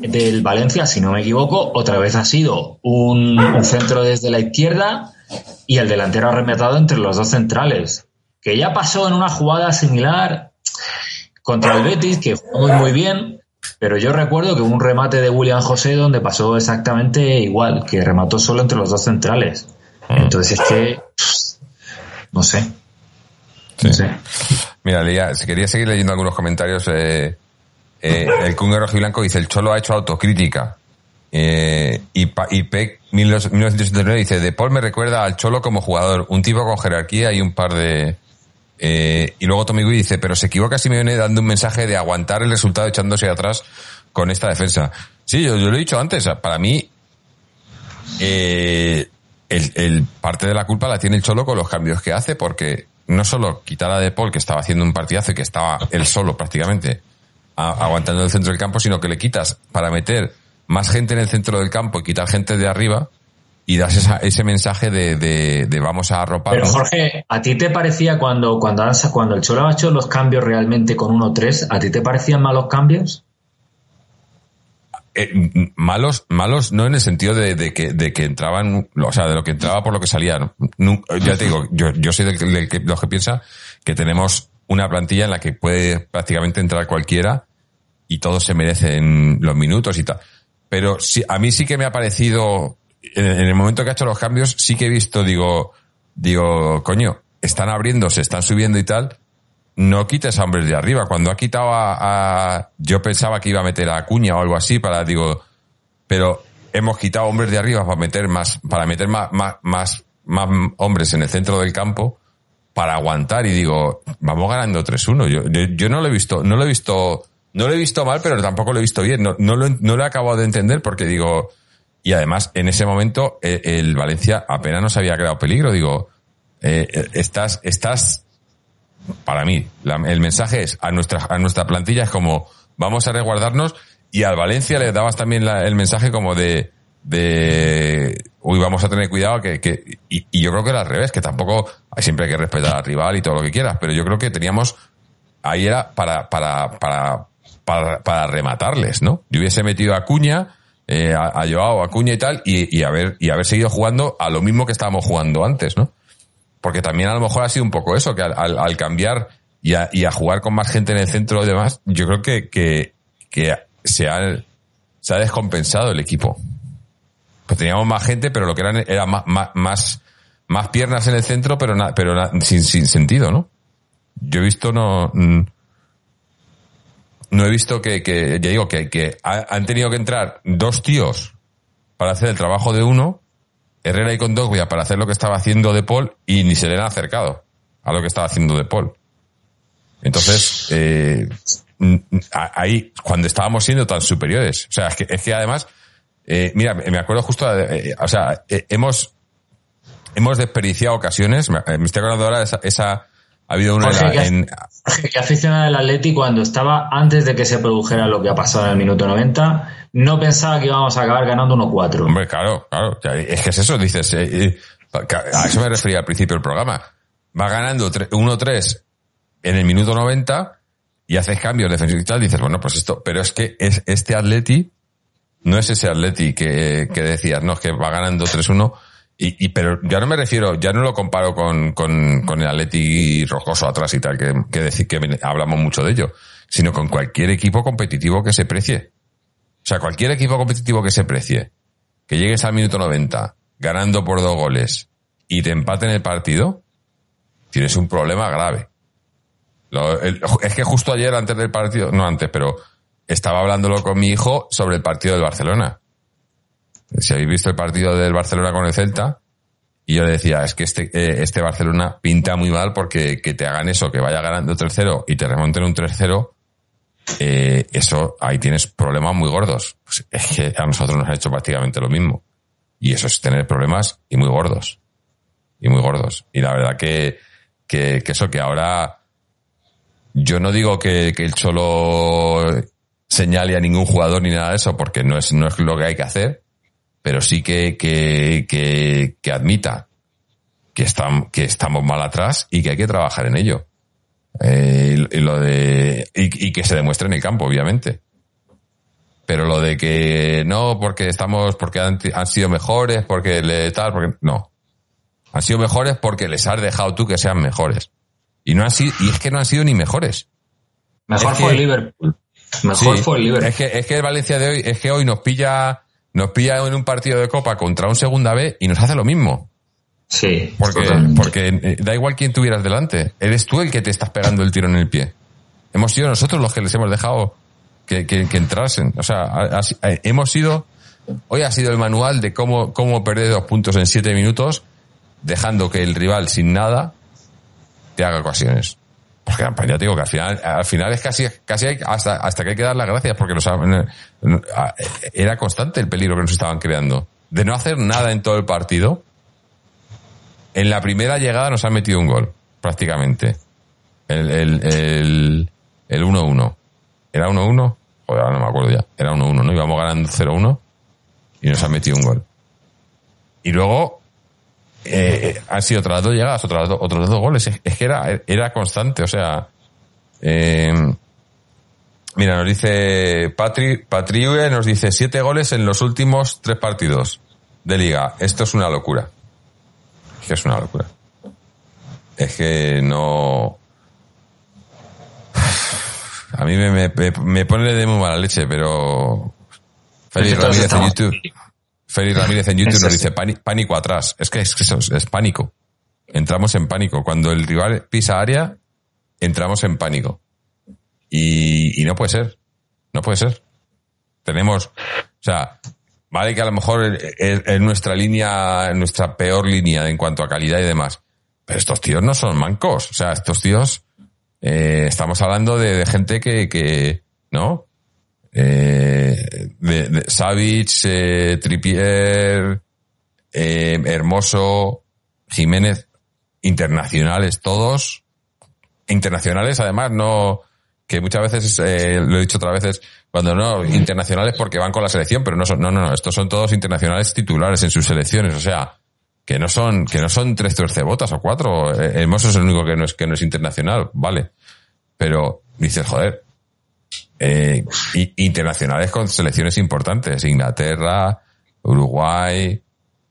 del Valencia, si no me equivoco, otra vez ha sido un, centro desde la izquierda y el delantero ha rematado entre los dos centrales. Que ya pasó en una jugada similar contra el Betis, que fue muy, muy bien, pero yo recuerdo que hubo un remate de William José donde pasó exactamente igual, que remató solo entre los dos centrales. Mm. Entonces es que. No sé. No sé. Mira, Lía, si quería seguir leyendo algunos comentarios. Eh eh, el Kunga Rojo y Blanco dice, el Cholo ha hecho autocrítica. Eh, y, y PEC 1979 dice, De Paul me recuerda al Cholo como jugador, un tipo con jerarquía y un par de... Eh, y luego Tommy Gui dice, pero se equivoca si me viene dando un mensaje de aguantar el resultado echándose atrás con esta defensa. Sí, yo, lo he dicho antes, para mí el, el, parte de la culpa la tiene el Cholo con los cambios que hace, porque no solo quitar a De Paul, que estaba haciendo un partidazo y que estaba él solo prácticamente, aguantando el centro del campo, sino que le quitas para meter más gente en el centro del campo y quitar gente de arriba y das ese mensaje de, de, vamos a arropar. Pero Jorge, ¿a ti te parecía cuando, cuando, cuando el Cholo ha hecho los cambios realmente con 1-3, ¿a ti te parecían malos cambios? Eh, malos, malos no en el sentido de, que, de que entraban, o sea, de lo que entraba por lo que salía. ya te digo, yo, yo soy del, del que, los que piensa que tenemos una plantilla en la que puede prácticamente entrar cualquiera y todos se merecen los minutos y tal. Pero sí, a mí sí que me ha parecido, en, el momento que ha hecho los cambios, sí que he visto, digo, digo, coño, están abriendo, se están subiendo y tal. No quites a hombres de arriba. Cuando ha quitado a, yo pensaba que iba a meter a Cuña o algo así para, digo, pero hemos quitado hombres de arriba para meter más, para meter más, más, más, más hombres en el centro del campo para aguantar y digo, vamos ganando 3-1. Yo, yo, no lo he visto, no lo he visto, no lo he visto mal, pero tampoco lo he visto bien. No, no, lo, no lo he acabado de entender porque digo, y además en ese momento eh, el, Valencia apenas nos había creado peligro. Digo, eh, estás, estás, para mí, el mensaje es a nuestra, a nuestra plantilla es como, vamos a resguardarnos y al Valencia le dabas también el mensaje como de, de uy, vamos a tener cuidado que, que y, yo creo que era al revés, que tampoco siempre hay que respetar al rival y todo lo que quieras, pero yo creo que teníamos ahí era para para para para, para rematarles, ¿no? Yo hubiese metido a Cuña, eh, a, a, a Cuña y tal, y, y, haber, y haber seguido jugando a lo mismo que estábamos jugando antes, ¿no? Porque también a lo mejor ha sido un poco eso, que al, al, al cambiar y a, y a, jugar con más gente en el centro y demás, yo creo que, que, que se, ha, se ha descompensado el equipo teníamos más gente, pero lo que eran era más, más, más, piernas en el centro, pero, pero sin, sin sentido, ¿no? Yo he visto no, mm, no he visto que, que ya digo, que, que han tenido que entrar dos tíos para hacer el trabajo de uno, Herrera y Condogbia para hacer lo que estaba haciendo De Paul y ni se le han acercado a lo que estaba haciendo De Paul. Entonces, eh, ahí, cuando estábamos siendo tan superiores, o sea, es que, es que además, eh, mira, me acuerdo justo, eh, o sea, eh, hemos, hemos desperdiciado ocasiones, me, estoy acordando ahora de esa, esa ha habido una en... que aficionado del Atleti cuando estaba antes de que se produjera lo que ha pasado en el minuto 90 no pensaba que íbamos a acabar ganando 1-4. Hombre, claro, claro. Es que es eso, dices. a eso me refería al principio del programa. Va ganando 1-3 en el minuto 90 y haces cambios defensivos y tal, dices, bueno, pues esto, pero es que es este Atleti no es ese Atleti que, que decías, no, es que va ganando 3-1. Y, y, pero ya no me refiero, ya no lo comparo con, con, con el Atleti rocoso atrás y tal, que, que decir que hablamos mucho de ello, sino con cualquier equipo competitivo que se precie. O sea, cualquier equipo competitivo que se precie, que llegues al minuto 90, ganando por dos goles, y te empaten el partido, tienes un problema grave es que justo ayer, antes del partido, no antes, pero estaba hablándolo con mi hijo sobre el partido del Barcelona. Si habéis visto el partido del Barcelona con el Celta, y yo le decía, es que este, eh, este Barcelona pinta muy mal porque que te hagan eso, que vaya ganando 3-0 y te remonten un 3-0, eh, eso, ahí tienes problemas muy gordos. Pues es que a nosotros nos ha hecho prácticamente lo mismo. Y eso es tener problemas y muy gordos. Y muy gordos. Y la verdad que, que, que eso que ahora, yo no digo que, que el Cholo señale a ningún jugador ni nada de eso, porque no es, no es lo que hay que hacer, pero sí que, que, que, que admita que, están, que estamos mal atrás y que hay que trabajar en ello. Eh, y, lo de, y, y, que se demuestre en el campo, obviamente. Pero lo de que no, porque estamos, porque han, han sido mejores, porque le tal, porque, no. Han sido mejores porque les has dejado tú que sean mejores. Y no han sido, y es que no han sido ni mejores. Mejor fue el Liverpool. Mejor fue el Liverpool. Es que, es que el Valencia de hoy, es que hoy nos pilla, nos pilla en un partido de copa contra un segunda B y nos hace lo mismo. Sí. Porque, porque eh, da igual quién tuvieras delante. Eres tú el que te estás pegando el tiro en el pie. Hemos sido nosotros los que les hemos dejado que, que, que entrasen. O sea, eh, hemos sido, hoy ha sido el manual de cómo, cómo perder dos puntos en siete minutos, dejando que el rival sin nada te haga ocasiones. Porque pues te digo que al final, al final es casi, casi hasta, hasta que hay que dar las gracias porque nos, era constante el peligro que nos estaban creando. De no hacer nada en todo el partido, en la primera llegada nos han metido un gol, prácticamente. El, el, el, el 1-1. ¿Era 1-1? Joder, ahora no me acuerdo ya. Era 1-1, ¿no? Íbamos ganando 0-1 y nos han metido un gol. Y luego eh, han sido otras dos llegadas, otras otros dos goles. Es, que era, era constante, o sea. Eh, mira, nos dice Patri, Patriue, nos dice siete goles en los últimos tres partidos de liga. Esto es una locura. Es que es una locura. Es que no. [sighs] A mí me, me, me pone de muy mala leche, pero. Feliz Ramírez en YouTube. Félix Ramírez en YouTube nos dice pánico atrás. Es que es, es, pánico. Entramos en pánico. Cuando el rival pisa área, entramos en pánico. Y, no puede ser. No puede ser. Tenemos, o sea, vale que a lo mejor es, nuestra línea, nuestra peor línea en cuanto a calidad y demás. Pero estos tíos no son mancos. O sea, estos tíos, eh, estamos hablando de, de gente que, que, ¿no? Eh, de, de Savic, eh, Tripier, eh, Hermoso, Jiménez, internacionales todos, internacionales además, no, que muchas veces, eh, lo he dicho otras veces, cuando no, internacionales porque van con la selección, pero no son, no, no, no, estos son todos internacionales titulares en sus selecciones, o sea, que no son, que no son tres botas o cuatro, eh, Hermoso es el único que no es, que no es internacional, vale. Pero dices, joder, eh, internacionales con selecciones importantes, Inglaterra, Uruguay,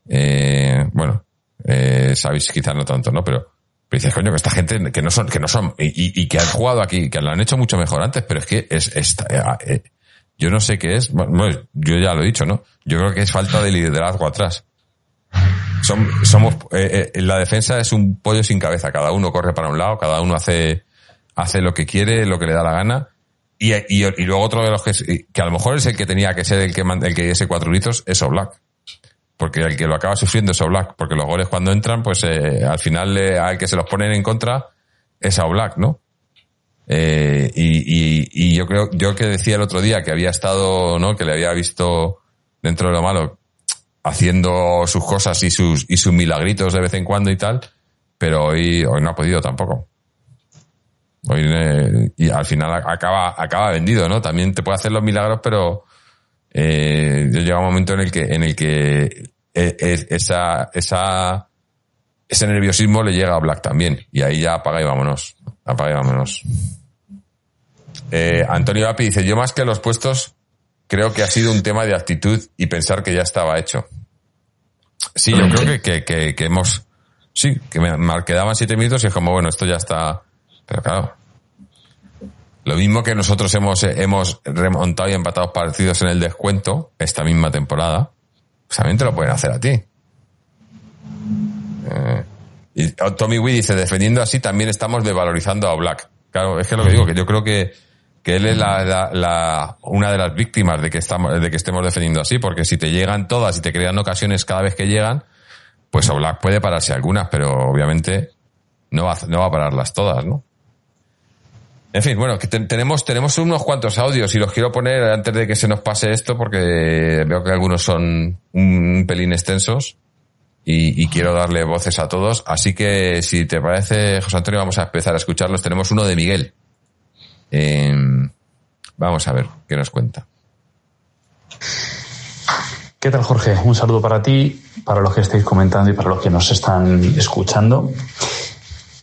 eh, bueno, eh, sabéis quizás no tanto, ¿no? Pero, pero dices, coño, que esta gente que no son, que no son, y, que han jugado aquí, que lo han hecho mucho mejor antes, pero es que es, es eh, eh, yo no sé qué es, bueno, yo ya lo he dicho, ¿no? Yo creo que es falta de liderazgo atrás. Son, somos, eh, eh, la defensa es un pollo sin cabeza, cada uno corre para un lado, cada uno hace, hace lo que quiere, lo que le da la gana, y, y, luego otro de los que, que a lo mejor es el que tenía que ser el que, el que diese cuatro litros, es Oblak. Porque el que lo acaba sufriendo es Oblak. Porque los goles cuando entran, pues eh, al final eh, al que se los ponen en contra es a Oblak, ¿no? Eh, y, y, y, yo creo, yo que decía el otro día que había estado, ¿no? Que le había visto dentro de lo malo, haciendo sus cosas y sus, y sus milagritos de vez en cuando y tal, pero hoy, hoy no ha podido tampoco. Hoy, eh, y al final acaba, acaba vendido, ¿no? También te puede hacer los milagros, pero eh, llega un momento en el que, en el que eh, esa, esa, ese nerviosismo le llega a Black también. Y ahí ya apaga y vámonos. Apaga y vámonos. Eh, Antonio Api dice, yo más que los puestos, creo que ha sido un tema de actitud y pensar que ya estaba hecho. Sí, yo creo que, que, que, hemos, sí, que me, quedaban siete minutos y es como, bueno, esto ya está, pero claro. Lo mismo que nosotros hemos, hemos remontado y empatado partidos en el descuento esta misma temporada, pues también te lo pueden hacer a ti. Eh, y Tommy Wee dice, defendiendo así también estamos devalorizando a Black. Claro, es que lo que digo, que yo creo que que él es la, una de las víctimas de que, estamos, de que estemos defendiendo así, porque si te llegan todas y te crean ocasiones cada vez que llegan, pues Oblak puede pararse algunas, pero obviamente no va, no va a pararlas todas, ¿no? En fin, bueno, tenemos, unos cuantos audios y los quiero poner antes de que se nos pase esto porque veo que algunos son un pelín extensos y, quiero darle voces a todos. Así que si te parece, José Antonio, vamos a empezar a escucharlos. Tenemos uno de Miguel. Eh, vamos a ver qué nos cuenta. ¿Qué tal, Jorge? Un saludo para ti, para los que estáis comentando y para los que nos están escuchando.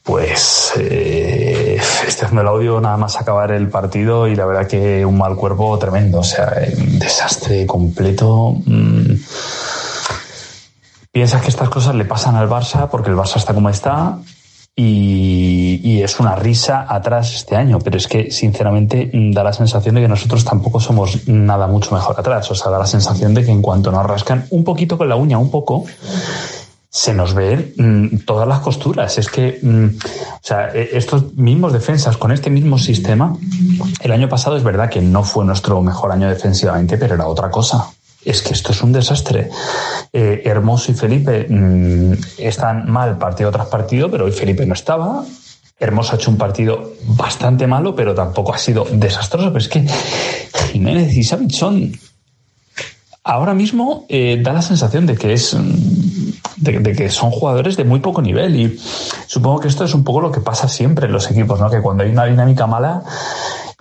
Pues eh, este haciendo el audio nada más acabar el partido y la verdad que un mal cuerpo tremendo, o sea, un desastre completo. Mm. Piensas que estas cosas le pasan al Barça porque el Barça está como está y, es una risa atrás este año, pero es que sinceramente da la sensación de que nosotros tampoco somos nada mucho mejor atrás. O sea, da la sensación de que en cuanto nos rascan un poquito con la uña, un poco, se nos ven mm, todas las costuras. Es que, mm, o sea, e, estos mismos defensas con este mismo sistema, el año pasado es verdad que no fue nuestro mejor año defensivamente, pero era otra cosa es que esto es un desastre. Eh, Hermoso y Felipe mm, están mal partido tras partido, pero hoy Felipe no estaba. Hermoso ha hecho un partido bastante malo, pero tampoco ha sido desastroso. Pero es que Jiménez y Savic son. Ahora mismo eh, da la sensación de que es. Mm, de, que son jugadores de muy poco nivel. Y supongo que esto es un poco lo que pasa siempre en los equipos, ¿no? Que cuando hay una dinámica mala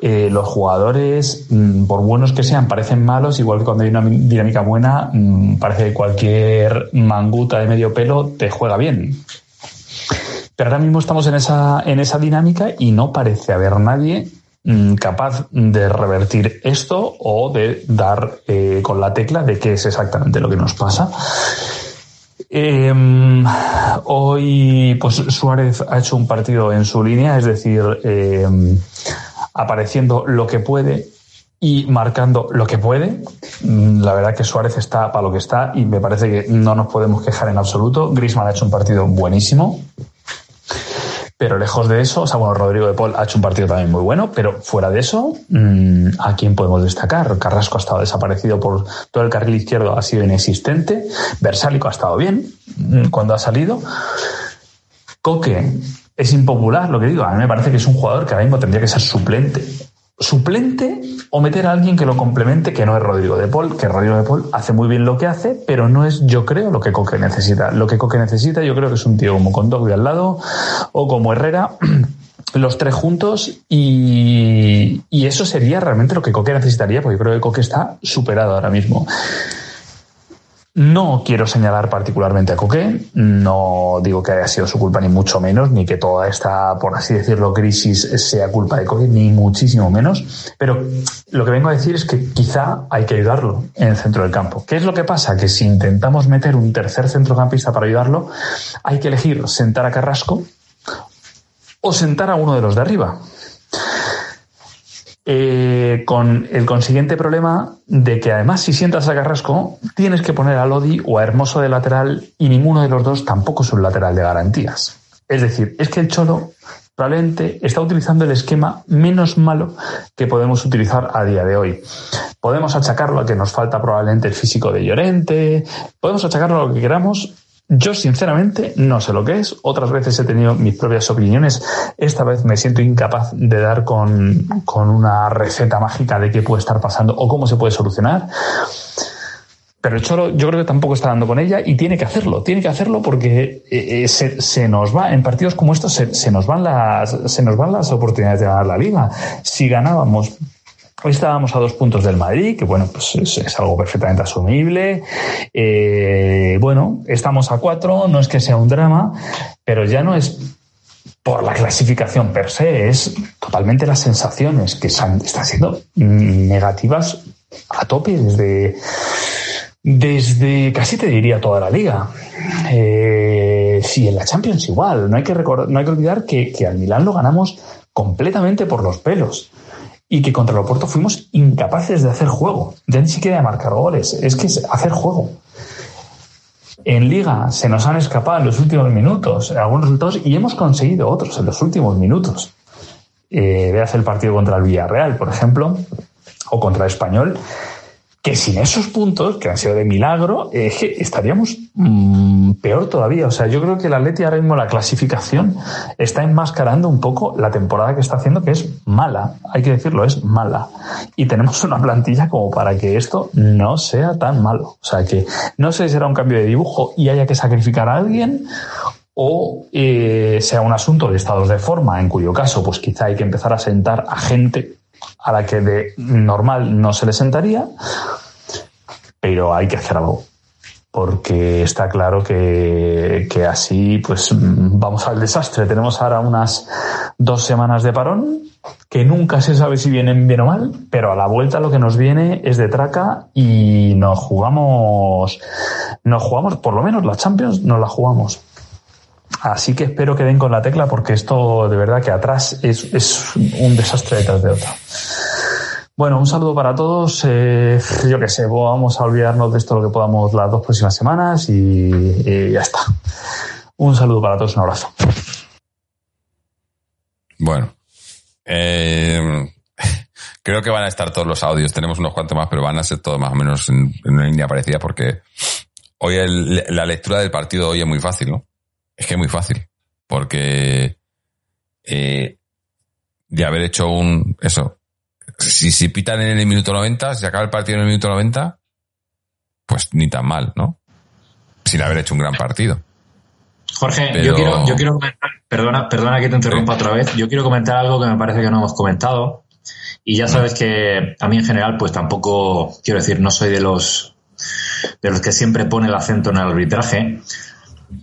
eh, los jugadores, mm, por buenos que sean, parecen malos, igual que cuando hay una dinámica buena, mm, parece que cualquier manguta de medio pelo te juega bien. Pero ahora mismo estamos en esa, en esa dinámica y no parece haber nadie capaz de revertir esto o de dar eh, con la tecla de qué es exactamente lo que nos pasa. Em, hoy, pues Suárez ha hecho un partido en su línea, es decir, em, apareciendo lo que puede y marcando lo que puede. Mm, la verdad que Suárez está para lo que está y me parece que no nos podemos quejar en absoluto. Grisman ha hecho un partido buenísimo. Pero lejos de eso, o sea, bueno, Rodrigo de Paul ha hecho un partido también muy bueno, pero fuera de eso, mm, ¿a quién podemos destacar? Carrasco ha estado desaparecido por todo el carril izquierdo, ha sido inexistente. Versálico ha estado bien mm, cuando ha salido. Coque es impopular lo que digo. A mí me parece que es un jugador que ahora mismo tendría que ser suplente. Suplente o meter a alguien que lo complemente, que no es Rodrigo de Paul, que Rodrigo de Paul hace muy bien lo que hace, pero no es, yo creo, lo que Coque necesita. Lo que Coque necesita, yo creo que es un tío como Condogui al lado o como Herrera. [clears throat] los tres juntos y, y, eso sería realmente lo que Coque necesitaría, porque yo creo que Coque está superado ahora mismo. No quiero señalar particularmente a Coque, no digo que haya sido su culpa ni mucho menos, ni que toda esta, por así decirlo, crisis sea culpa de Coque, ni muchísimo menos, pero lo que vengo a decir es que quizá hay que ayudarlo en el centro del campo. ¿Qué es lo que pasa? Que si intentamos meter un tercer centrocampista para ayudarlo, hay que elegir sentar a Carrasco o sentar a uno de los de arriba. Eh, con el consiguiente problema de que además si sientas a Carrasco tienes que poner a Lodi o a Hermoso de lateral y ninguno de los dos tampoco es un lateral de garantías. Es decir, es que el Cholo probablemente está utilizando el esquema menos malo que podemos utilizar a día de hoy. Podemos achacarlo a que nos falta probablemente el físico de Llorente, podemos achacarlo a lo que queramos, yo sinceramente no sé lo que es. Otras veces he tenido mis propias opiniones. Esta vez me siento incapaz de dar con, una receta mágica de qué puede estar pasando o cómo se puede solucionar. Pero el Cholo yo creo que tampoco está dando con ella y tiene que hacerlo, tiene que hacerlo porque eh, eh, se, nos va, en partidos como estos se, nos van las, se nos van las oportunidades de ganar la liga. Si ganábamos estábamos a dos puntos del Madrid, que bueno, pues es, algo perfectamente asumible. Eh, bueno, estamos a cuatro, no es que sea un drama, pero ya no es por la clasificación per se, es totalmente las sensaciones que están siendo negativas a tope desde, desde casi te diría toda la liga. Eh, sí, en la Champions igual. No hay que, recordar, no hay que olvidar que, que al Milán lo ganamos completamente por los pelos y que contra el Oporto fuimos incapaces de hacer juego, ya ni siquiera de marcar goles, es que es hacer juego. En Liga se nos han escapado en los últimos minutos algunos resultados y hemos conseguido otros en los últimos minutos. Eh, veas el partido contra el Villarreal, por ejemplo, o contra el Español, que sin esos puntos, que han sido de milagro, estaríamos mm, peor todavía. O sea, yo creo que el Atleti ahora mismo la clasificación está enmascarando un poco la temporada que está haciendo, que es mala. Hay que decirlo, es mala. Y tenemos una plantilla como para que esto no sea tan malo. O sea, que no sé si será un cambio de dibujo y haya que sacrificar a alguien o eh, sea un asunto de estados de forma, en cuyo caso, pues quizá hay que empezar a sentar a gente a la que de normal no se le sentaría, pero hay que hacer algo. Porque está claro que, que así pues vamos al desastre. Tenemos ahora unas dos semanas de parón, que nunca se sabe si vienen bien o mal, pero a la vuelta lo que nos viene es de traca y nos jugamos, nos jugamos, por lo menos la Champions nos la jugamos. Así que espero que den con la tecla porque esto de verdad que atrás es, un desastre detrás de otro. Bueno, un saludo para todos. Eh, yo qué sé, vamos a olvidarnos de esto lo que podamos las dos próximas semanas y, ya está. Un saludo para todos, un abrazo. Bueno, eh, [laughs] creo que van a estar todos los audios. Tenemos unos cuantos más, pero van a ser todos más o menos en, una línea parecida porque hoy la lectura del partido hoy es muy fácil, ¿no? Es que es muy fácil. Porque eh, de haber hecho un. Eso. Si, si pitan en el minuto 90, si acaba el partido en el minuto 90, pues ni tan mal, ¿no? Sin haber hecho un gran partido. Jorge, yo, quiero, yo quiero comentar, perdona, perdona que te interrumpa otra vez, yo quiero comentar algo que me parece que no hemos comentado. Y ya sabes que a mí en general, pues tampoco, quiero decir, no soy de los de los que siempre pone el acento en el arbitraje,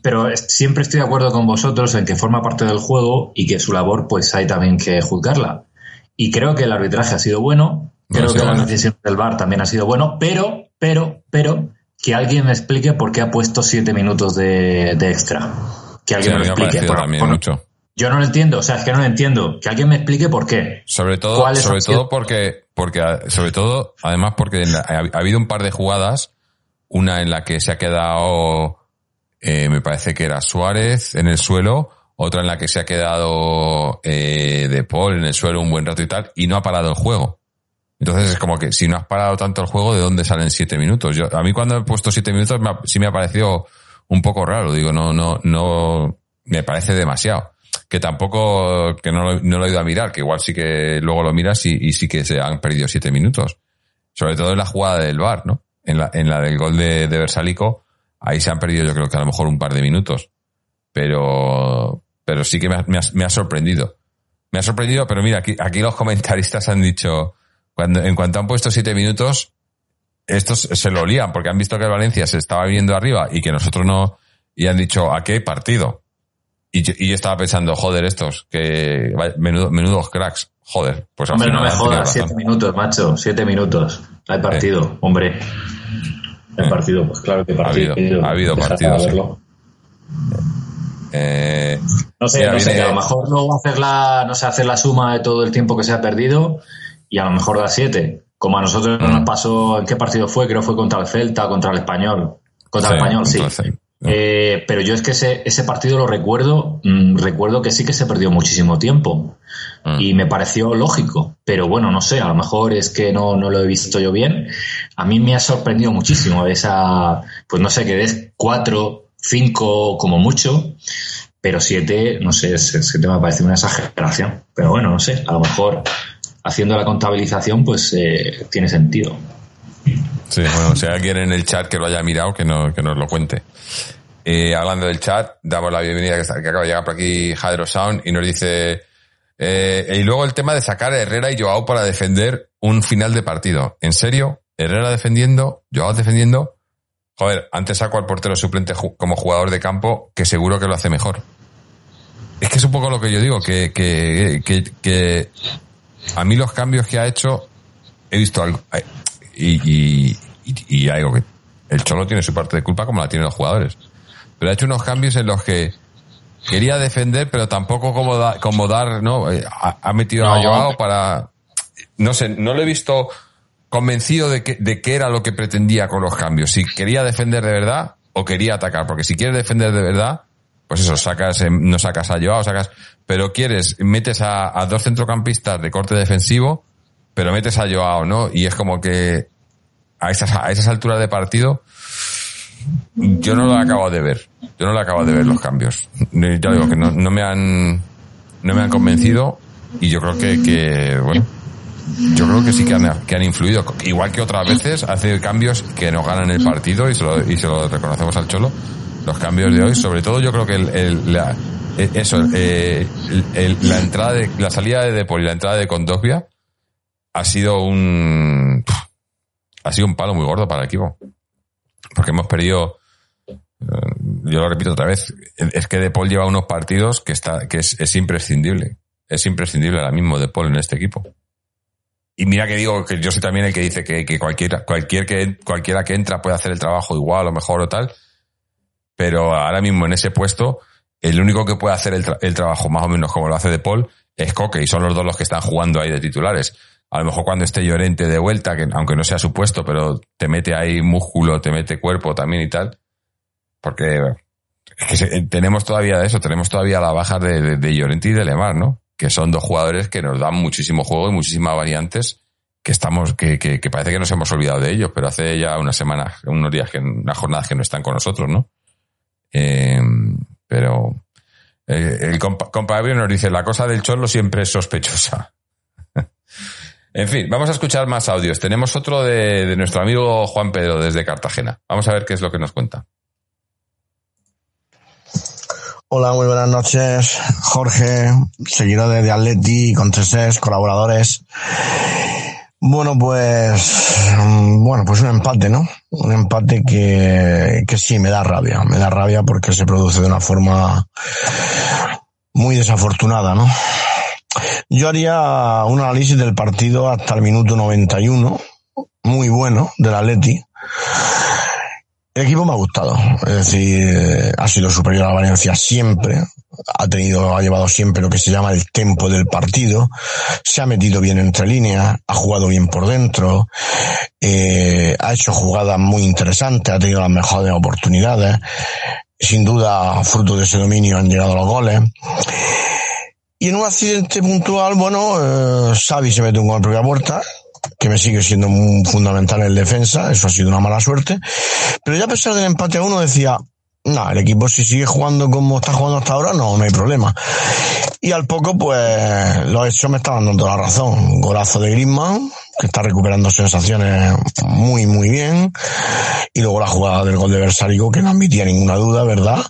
pero siempre estoy de acuerdo con vosotros en que forma parte del juego y que su labor pues hay también que juzgarla. Y creo que el arbitraje ha sido bueno, creo que la decisión del VAR también ha sido bueno, pero, pero, pero, que alguien me explique por qué ha puesto siete minutos de, extra. Que alguien me, explique. Yo no lo entiendo, o sea, es que no lo entiendo. Que alguien me explique por qué. Sobre todo, sobre todo porque, porque, sobre todo, además porque ha habido un par de jugadas, una en la que se ha quedado eh, me parece que era Suárez en el suelo, otra en la que se ha quedado eh, De Paul en el suelo un buen rato y tal, y no ha parado el juego. Entonces es como que si no has parado tanto el juego, ¿de dónde salen siete minutos? Yo, a mí cuando he puesto siete minutos sí me ha parecido un poco raro. Digo, no, no, no, me parece demasiado. Que tampoco, que no lo, no lo he ido a mirar, que igual sí que luego lo miras y, sí que se han perdido siete minutos. Sobre todo en la jugada del bar, ¿no? En la, en la del gol de, de Versalico, Ahí se han perdido yo creo que a lo mejor un par de minutos. Pero, pero sí que me ha, sorprendido. Me ha sorprendido, pero mira, aquí, aquí los comentaristas han dicho, cuando, en cuanto han puesto siete minutos, estos se lo lían porque han visto que Valencia se estaba viendo arriba y que nosotros no, y han dicho, aquí hay partido. Y yo, y yo estaba pensando, joder, estos, que menudo, menudos cracks, joder. Pues hombre, no me jodas, siete minutos, macho, siete minutos. Hay partido, hombre. El partido, pues claro que partido. Ha habido, partido. Eh, no sé, no sé, a lo mejor luego hacer la, no sé, hacer la suma de todo el tiempo que se ha perdido y a lo mejor da siete. Como a nosotros nos mm. pasó, ¿en qué partido fue? Creo que fue contra el Celta, contra el Español. Contra el Español, sí. Eh, pero yo es que ese, ese partido lo recuerdo, mm, recuerdo que sí que se perdió muchísimo tiempo Mm. y me pareció lógico, pero bueno, no sé, a lo mejor es que no, no lo he visto yo bien. A mí me ha sorprendido muchísimo esa, pues no sé, que des cuatro, cinco como mucho, pero siete, no sé, siete me parece una exageración. Pero bueno, no sé, a lo mejor haciendo la contabilización, pues eh, tiene sentido. Sí, bueno, si hay alguien en el chat que lo haya mirado, que, no, que nos lo cuente. Eh, hablando del chat, damos la bienvenida que, que acaba de llegar por aquí Jadro Sound y nos dice... eh, y luego el tema de sacar a Herrera y Joao para defender un final de partido. ¿En serio? Herrera defendiendo, Joao defendiendo. Joder, antes saco al portero suplente como jugador de campo, que seguro que lo hace mejor. Es que es un poco lo que yo digo, que, que, que a mí los cambios que ha hecho, he visto algo. Y, y, y, y algo que. El Cholo tiene su parte de culpa como la tienen los jugadores. Pero ha hecho unos cambios en los que quería defender, pero tampoco como, da- como dar, ¿no? Eh, Ha, ha metido a No. Joao para. No sé, no lo he visto convencido de que, de qué era lo que pretendía con los cambios. Si quería defender de verdad o quería atacar. Porque si quieres defender de verdad, pues eso, sacas, eh, no sacas a Joao, sacas, pero quieres, metes a, a dos centrocampistas de corte defensivo, pero metes a Joao, ¿no? Y es como que a esas, a esas alturas de partido, yo no lo acabo de ver. Yo no lo acabo de ver los cambios. Ya digo que no, no me han, no me han convencido y yo creo que, que bueno, yo creo que sí que han, que han influido. Igual que otras veces hace cambios que nos ganan el partido y se lo, y se lo reconocemos al Cholo. Los cambios de hoy, sobre todo yo creo que el, el- la, eh, eso, eh, el- la entrada de, la salida de Depol y la entrada de Condovia ha sido un, ha sido un palo muy gordo para el equipo. Porque hemos perdido, eh, yo lo repito otra vez, es que De Paul lleva unos partidos que está, que es, es imprescindible. Es imprescindible ahora mismo De Paul en este equipo. Y mira que digo que yo soy también el que dice que, que cualquiera, cualquier que, cualquiera que entra puede hacer el trabajo igual o mejor o tal. Pero ahora mismo en ese puesto, el único que puede hacer el trabajo más o menos como lo hace De Paul es Coque y son los dos los que están jugando ahí de titulares. A lo mejor cuando esté Llorente de vuelta, que aunque no sea su puesto, pero te mete ahí músculo, te mete cuerpo también y tal. Porque se- tenemos todavía eso, tenemos todavía la baja de, de, Llorente y de Lemar, ¿no? Que son dos jugadores que nos dan muchísimo juego y muchísimas variantes que estamos, que, que, parece que nos hemos olvidado de ellos, pero hace ya unas semanas, unos días, que, unas jornadas que no están con nosotros, ¿no? Eh, pero eh, el compa, compa nos dice, la cosa del cholo siempre es sospechosa. En fin, vamos a escuchar más audios. Tenemos otro de, de nuestro amigo Juan Pedro desde Cartagena. Vamos a ver qué es lo que nos cuenta. Hola, muy buenas noches. Jorge, seguidor de, de Atleti, Contreses, colaboradores. Bueno, pues, mm, bueno, pues un empate, ¿no? Un empate que, que sí me da rabia. Me da rabia porque se produce de una forma muy desafortunada, ¿no? Yo haría un análisis del partido hasta el minuto 91, muy bueno, del Atleti. El equipo me ha gustado, es decir, ha sido superior a Valencia siempre, ha tenido, ha llevado siempre lo que se llama el tempo del partido, se ha metido bien entre líneas, ha jugado bien por dentro, eh, ha hecho jugadas muy interesantes, ha tenido las mejores oportunidades, sin duda, fruto de ese dominio han llegado los goles. Y en un accidente puntual, bueno, eh, Xavi se mete un gol en propia puerta, que me sigue siendo fundamental en defensa, eso ha sido una mala suerte. Pero ya a pesar del empate a uno decía, no, el equipo si sigue jugando como está jugando hasta ahora, no, no hay problema. Y al poco, pues, los hechos me estaban dando la razón. Golazo de Griezmann, que está recuperando sensaciones muy, muy bien. Y luego la jugada del gol de Versaligo, que no admitía ninguna duda, ¿verdad?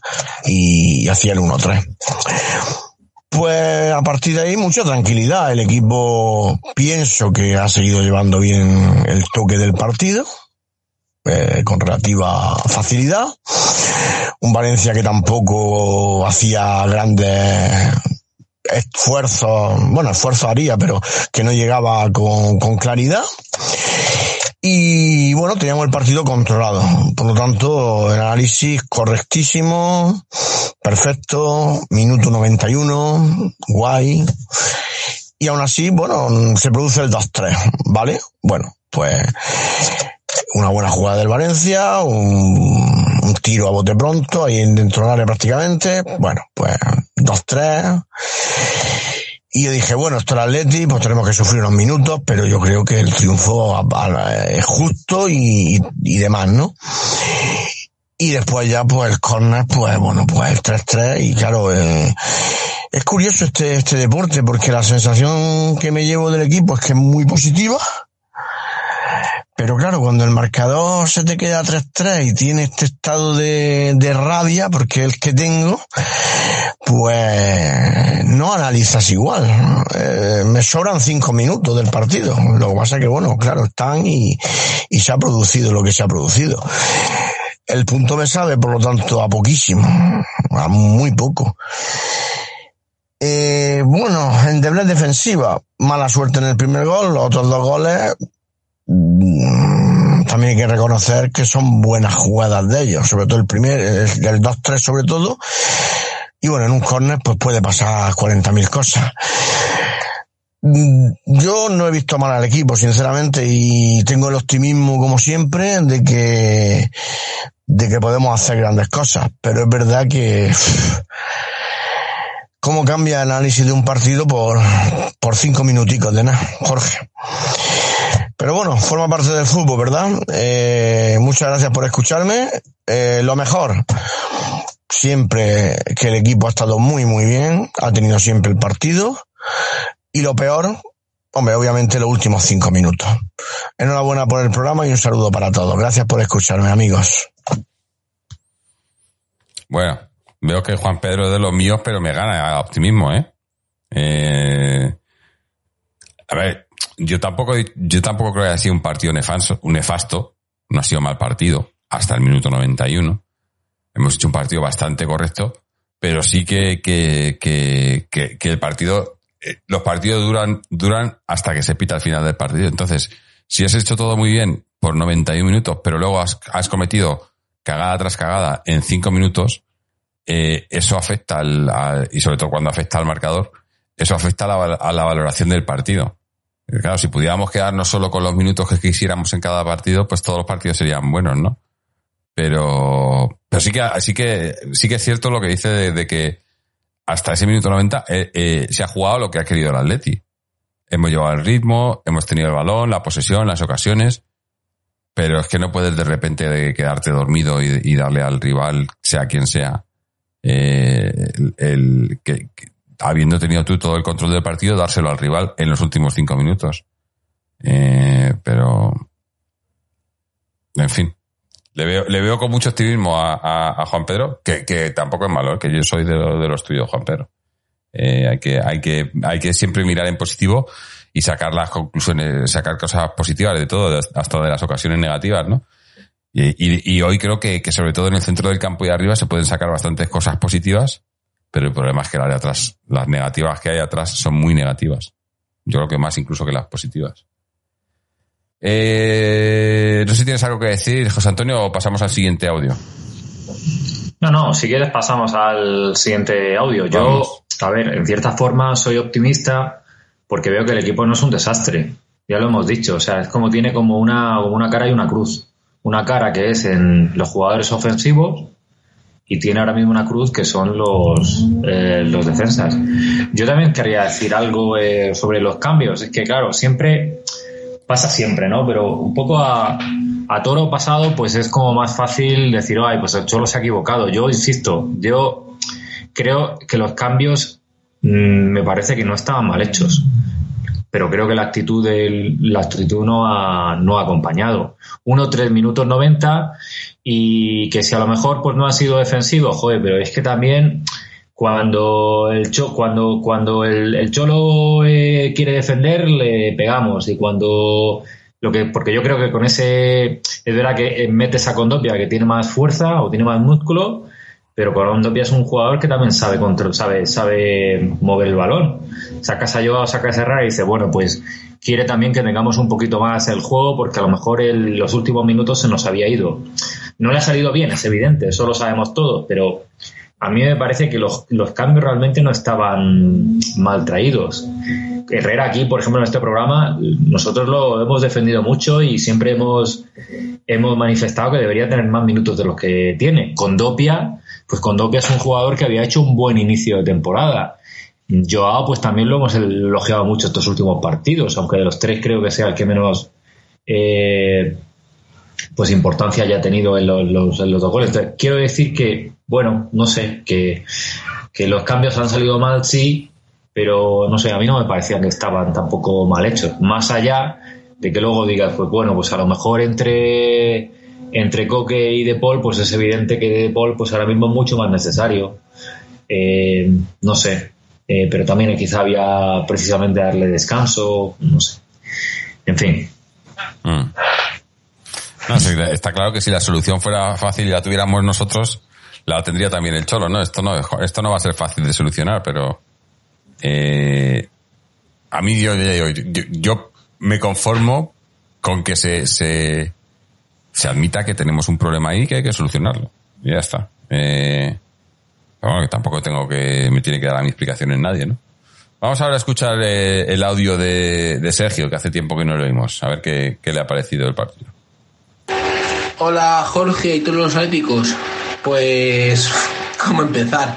Y, y hacía el 1-3. Pues a partir de ahí mucha tranquilidad. El equipo pienso que ha seguido llevando bien el toque del partido, eh, con relativa facilidad. Un Valencia que tampoco hacía grandes esfuerzos, bueno, esfuerzo haría, pero que no llegaba con, con claridad. Y bueno, teníamos el partido controlado. Por lo tanto, el análisis correctísimo, perfecto, minuto 91, guay. Y aún así, bueno, se produce el 2-3, ¿vale? Bueno, pues una buena jugada del Valencia, un, tiro a bote pronto, ahí dentro del área prácticamente. Bueno, pues 2-3. Y yo dije, bueno, esto es Atleti, pues tenemos que sufrir unos minutos, pero yo creo que el triunfo es justo y, y demás, ¿no? Y después ya, pues el corner, pues bueno, pues el 3-3 y claro, eh, es curioso este, este deporte porque la sensación que me llevo del equipo es que es muy positiva. Pero claro, cuando el marcador se te queda 3-3 y tiene este estado de, de rabia, porque es el que tengo, pues no analizas igual. Eh, me sobran cinco minutos del partido. Lo que pasa es que, bueno, claro, están y, y se ha producido lo que se ha producido. El punto me sabe, por lo tanto, a poquísimo, a muy poco. Eh, bueno, en debilidad defensiva, mala suerte en el primer gol, los otros dos goles, también hay que reconocer que son buenas jugadas de ellos, sobre todo el primer, el, el 2-3 sobre todo, y bueno, en un córner pues puede pasar 40.000 cosas. Mm, yo no he visto mal al equipo, sinceramente, y tengo el optimismo, como siempre, de que, de que podemos hacer grandes cosas, pero es verdad que cómo cambia el análisis de un partido por, por cinco minuticos de nada, Jorge. Pero bueno, forma parte del fútbol, ¿verdad? Eh, muchas gracias por escucharme. Eh, lo mejor, siempre que el equipo ha estado muy, muy bien, ha tenido siempre el partido. Y lo peor, hombre, obviamente los últimos cinco minutos. Enhorabuena por el programa y un saludo para todos. Gracias por escucharme, amigos. Bueno, veo que Juan Pedro es de los míos, pero me gana optimismo, ¿eh? eh a ver, yo tampoco, yo tampoco creo que haya sido un partido nefasto, un nefasto, no ha sido mal partido, hasta el minuto 91. Hemos hecho un partido bastante correcto, pero sí que, que, que, que, que el partido, eh, los partidos duran, duran hasta que se pita el final del partido. Entonces, si has hecho todo muy bien por 91 minutos, pero luego has, cometido cagada tras cagada en 5 minutos, eh, eso afecta al, y sobre todo cuando afecta al marcador, eso afecta a la, a la, valoración del partido. Claro, si pudiéramos quedarnos solo con los minutos que quisiéramos en cada partido, pues todos los partidos serían buenos, ¿no? Pero, pero sí que, sí que, sí que es cierto lo que dice de, que hasta ese minuto 90 eh, eh, se ha jugado lo que ha querido el Atleti. Hemos llevado el ritmo, hemos tenido el balón, la posesión, las ocasiones, pero es que no puedes de repente quedarte dormido y, darle al rival, sea quien sea, eh, el, que, habiendo tenido tú todo el control del partido, dárselo al rival en los últimos cinco minutos. Eh, pero, en fin, le veo, le veo con mucho optimismo a, a, a Juan Pedro, que, que, tampoco es malo, que yo soy de, de los tuyos, Juan Pedro. Eh, hay que, hay que, hay que siempre mirar en positivo y sacar las conclusiones, sacar cosas positivas de todo, hasta de las ocasiones negativas, ¿no? Y, y, y hoy creo que, que, sobre todo en el centro del campo y arriba se pueden sacar bastantes cosas positivas, pero el problema es que las de atrás, las negativas que hay atrás son muy negativas. Yo creo que más incluso que las positivas. Eh, no sé si tienes algo que decir, José Antonio, o pasamos al siguiente audio. No, no, si quieres pasamos al siguiente audio. Yo, Vamos. a ver, en cierta forma soy optimista porque veo que el equipo no es un desastre. Ya lo hemos dicho, o sea, es como tiene como una, como una cara y una cruz. Una cara que es en los jugadores ofensivos y tiene ahora mismo una cruz que son los, eh, los defensas. Yo también quería decir algo eh, sobre los cambios. Es que, claro, siempre pasa siempre, ¿no? Pero un poco a, a toro pasado, pues es como más fácil decir, ay, pues el Cholo se ha equivocado. Yo insisto, yo creo que los cambios mmm, me parece que no estaban mal hechos. Pero creo que la actitud del, la actitud no ha, no ha acompañado. Uno, tres minutos 90 y que si a lo mejor pues no ha sido defensivo, joder, pero es que también cuando el cho, cuando cuando el, el cholo eh, quiere defender le pegamos. Y cuando lo que porque yo creo que con ese es verdad que metes a Condopia que tiene más fuerza o tiene más músculo pero Condopia es un jugador que también sabe control, sabe sabe mover el balón. Sacas a Joao sacas a Herrera y dice bueno pues quiere también que tengamos un poquito más el juego porque a lo mejor los últimos minutos se nos había ido no le ha salido bien es evidente eso lo sabemos todos pero a mí me parece que los, los cambios realmente no estaban mal traídos. Herrera aquí, por ejemplo, en este programa, nosotros lo hemos defendido mucho y siempre hemos, hemos manifestado que debería tener más minutos de los que tiene. Condopia, pues Condopia es un jugador que había hecho un buen inicio de temporada. Joao, pues también lo hemos elogiado mucho estos últimos partidos, aunque de los tres creo que sea el que menos eh, pues importancia haya tenido en los, dos goles. quiero decir que, bueno, no sé, que, que los cambios han salido mal, sí, pero no sé, a mí no me parecían que estaban tampoco mal hechos. Más allá de que luego digas, pues bueno, pues a lo mejor entre, entre Coque y De Paul, pues es evidente que De Paul, pues ahora mismo es mucho más necesario. Eh, no sé, eh, pero también quizá había precisamente darle descanso, no sé. En fin. Mm. está claro que si la solución fuera fácil y la tuviéramos nosotros, la tendría también el Cholo, ¿no? Esto no, esto no va a ser fácil de solucionar, pero eh, a mí yo, yo, me conformo con que se, se, se, admita que tenemos un problema ahí que hay que solucionarlo. Y ya está. Eh, bueno, que tampoco tengo que, me tiene que dar a mi explicaciones nadie, ¿no? Vamos ahora a escuchar eh, el audio de, de, Sergio, que hace tiempo que no lo oímos, a ver qué, qué le ha parecido el partido. Hola Jorge y todos los atléticos. Pues, [laughs] ¿cómo empezar?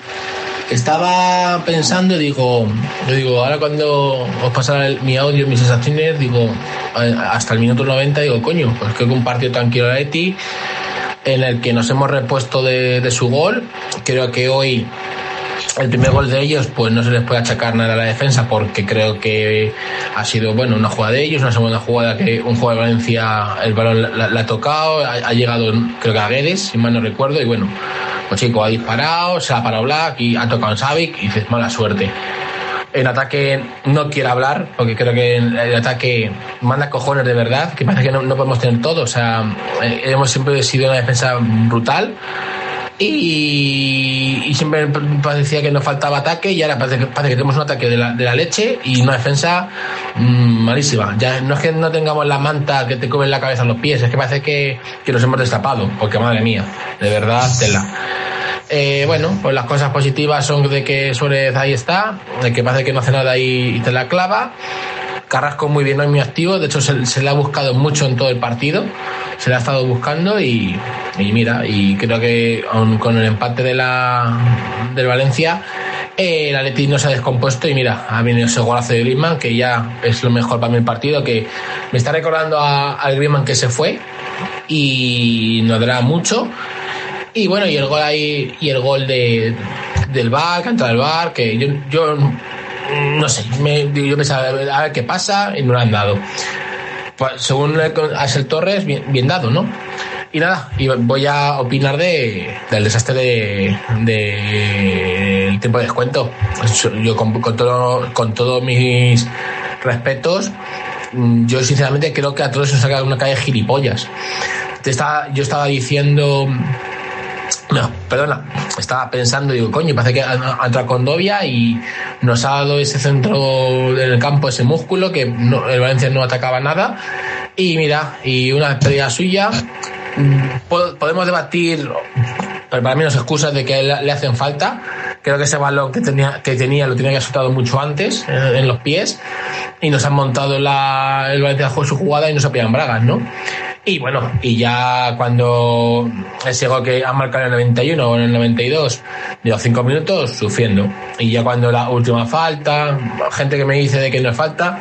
Estaba pensando, digo, yo digo, ahora cuando os pasara mi audio, mis sensaciones, digo, hasta el minuto 90, digo, coño, pues que un partido tranquilo a Eti, en el que nos hemos repuesto de, su gol. Creo que hoy el primer gol de ellos, pues no se les puede achacar nada a la defensa porque creo que ha sido, bueno, una jugada de ellos, una segunda jugada que un juego de Valencia, el balón la, ha tocado, ha, llegado, creo que a Guedes, si mal no recuerdo, y bueno, pues chico ha disparado, se ha parado Black y ha tocado en Savic y dices, mala suerte. En ataque no quiero hablar, porque creo que el ataque manda cojones de verdad, que parece que no, podemos tener todo. O sea, eh, hemos siempre sido una defensa brutal y, siempre parecía que nos faltaba ataque y ahora parece que, tenemos un ataque de la, leche y una defensa mm, malísima. Ya no es que no tengamos la manta que te comen la cabeza en los pies, es que parece que, que nos hemos destapado, porque madre mía, de verdad, tela. Eh, bueno, pues las cosas positivas son de que Suárez ahí está, de que parece que no hace nada y, te la clava. Carrasco muy bien, no es muy activo, de hecho se, le ha buscado mucho en todo el partido, se le ha estado buscando y, mira, y creo que con el empate de la del Valencia, eh, el Atleti no se ha descompuesto y mira, ha venido ese golazo de Griezmann, que ya es lo mejor para mi partido, que me está recordando al Griezmann que se fue y nos dará mucho y bueno, y el gol ahí, y el gol de, del bar, que entra el bar, que yo, yo no sé, me, yo pensaba, a ver qué pasa, y no lo han dado. Pues, según Axel Torres, bien, dado, ¿no? Y nada, y voy a opinar de, del desastre de, de tiempo de descuento. Yo con, todo, con todos mis respetos, yo sinceramente creo que a todos nos ha quedado una calle de gilipollas. yo estaba diciendo no, perdona, estaba pensando, digo, coño, parece que ha, entrado con Dovia y nos ha dado ese centro en el campo, ese músculo, que el Valencia no atacaba nada. Y mira, y una despedida suya, podemos debatir, pero para mí no es excusa de que le hacen falta. Creo que ese balón que tenía, lo tenía que haber soltado mucho antes, eh, en, los pies, y nos han montado la, el Valencia su jugada y no se pillan bragas, ¿no? Y bueno, y ya cuando ese gol que ha marcado en el 91 o en el 92, de los 5 minutos, sufriendo. Y ya cuando la última falta, gente que me dice de que no es falta,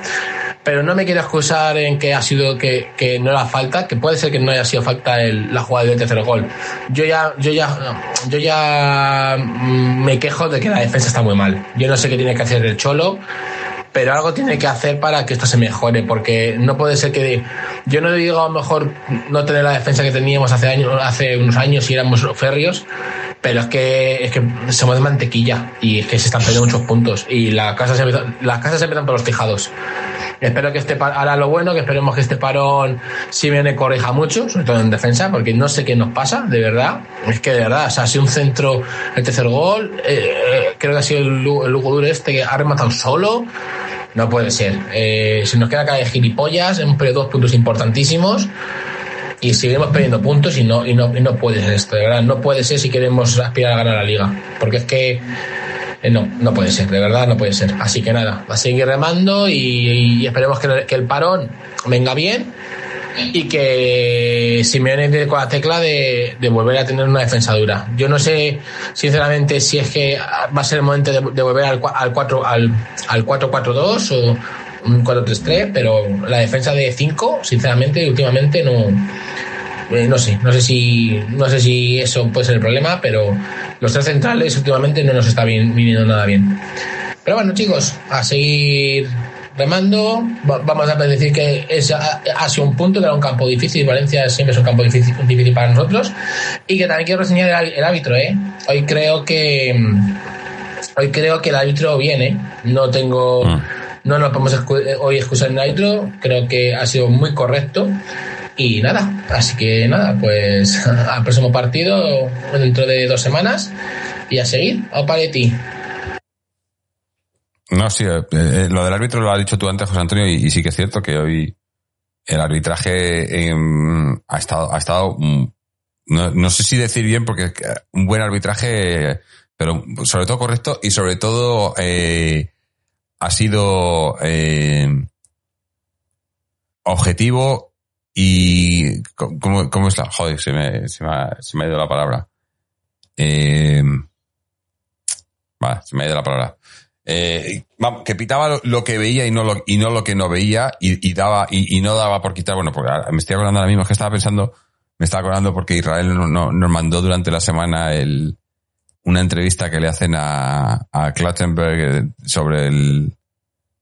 pero no me quiero excusar en que ha sido que, que no era falta, que puede ser que no haya sido falta el, la jugada del tercer gol. Yo ya, yo ya, yo ya mm, me quejo de que la defensa está muy mal. Yo no sé qué tiene que hacer el Cholo pero algo tiene que hacer para que esto se mejore, porque no puede ser que yo no digo a lo mejor no tener la defensa que teníamos hace años, hace unos años y éramos férreos, pero es que es que somos de mantequilla y es que se están perdiendo muchos puntos y la casa se las casas se empiezan por los tejados. Espero que este ahora lo bueno, que esperemos que este parón si viene corrija mucho, sobre todo en defensa, porque no sé qué nos pasa, de verdad. Es que de verdad, o sea, ha sido un centro, el tercer gol, eh, eh, creo que ha sido el, el Lugo Duro este que ha rematado solo. No puede ser. Eh, se nos queda acá de gilipollas, hemos perdido dos puntos importantísimos. y seguiremos perdiendo puntos y no, y no, y no puede ser esto, de verdad, no puede ser si queremos aspirar a ganar la liga, porque es que eh, no, no puede ser, de verdad no puede ser. Así que nada, va a seguir remando y, esperemos que el parón venga bien y que Simeone dé con la tecla de, de, volver a tener una defensa dura. Yo no sé, sinceramente, si es que va a ser el momento de, de volver al, al 4 al, al 4-4-2 o un 4-3-3, pero la defensa de 5, sinceramente, últimamente no eh, no sé, no sé si no sé si eso puede ser el problema, pero los tres centrales últimamente no nos está bien, viniendo nada bien. Pero bueno, chicos, a seguir remando. Vamos a decir que es, ha sido un punto, que era un campo difícil. Valencia siempre es un campo difícil, difícil para nosotros. Y que también quiero reseñar el, el árbitro, ¿eh? Hoy creo que. Hoy creo que el árbitro viene. No tengo. Mm. No nos podemos hoy excusar en el árbitro. Creo que ha sido muy correcto. Y nada, así que nada, pues [laughs] al próximo partido dentro de dos semanas y a seguir. A Paletti. No, sí, eh, eh, lo del árbitro lo has dicho tú antes, José Antonio, y, sí que es cierto que hoy el arbitraje eh, ha estado, ha estado, no, no, sé si decir bien, porque un buen arbitraje, pero sobre todo correcto y sobre todo eh, ha sido objetivo y ¿cómo, cómo está? Joder, se me, ha, se me ha ido la palabra. vale, se me ha ido la palabra eh, que pitaba lo, que veía y no lo, y no lo que no veía y, daba y, no daba por quitar. Bueno, porque me estoy acordando ahora mismo que estaba pensando, me estaba acordando porque Israel no, no, nos mandó durante la semana el, una entrevista que le hacen a, a Klattenberg sobre el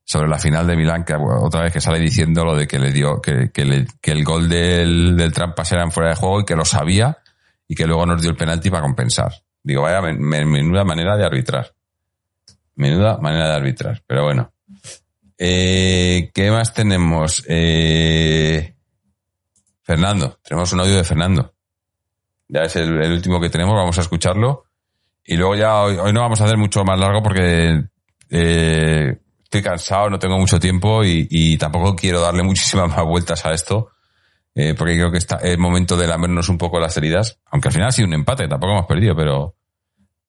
sobre la final de Milán, que otra vez que sale diciendo lo de que le dio, que, que el gol del, del Trampas era en fuera de juego y que lo sabía y que luego nos dio el penalti para compensar. Digo, vaya, menuda manera de arbitrar. Menuda manera de arbitrar, pero bueno. Eh, ¿Qué más tenemos? Eh, Fernando, tenemos un audio de Fernando. Ya es el, el, último que tenemos, vamos a escucharlo. Y luego ya hoy, no vamos a hacer mucho más largo porque eh, estoy cansado, no tengo mucho tiempo y, tampoco quiero darle [laughs] muchísimas más vueltas a esto. Porque creo que está, es momento de lamernos un poco las heridas. Aunque al final ha sido un empate, tampoco hemos perdido, pero,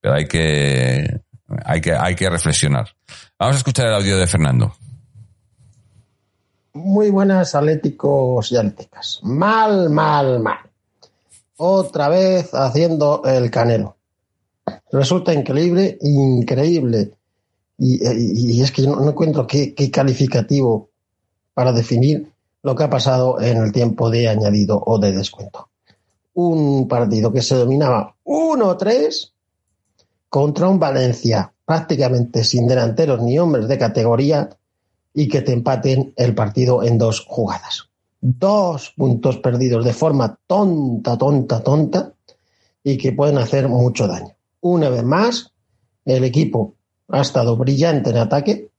pero hay que, hay que, hay que reflexionar. Vamos a escuchar el audio de Fernando. Muy buenas atléticos y atléticas. Mal, mal, mal. Otra vez haciendo el canelo. Resulta increíble, increíble. Y, y, es que no, no encuentro qué, qué, calificativo para definir lo que ha pasado en el tiempo de añadido o de descuento. Un partido que se dominaba 1-3 contra un Valencia prácticamente sin delanteros ni hombres de categoría y que te empaten el partido en dos jugadas. Dos puntos perdidos de forma tonta, tonta, tonta y que pueden hacer mucho daño. Una vez más, el equipo ha estado brillante en ataque.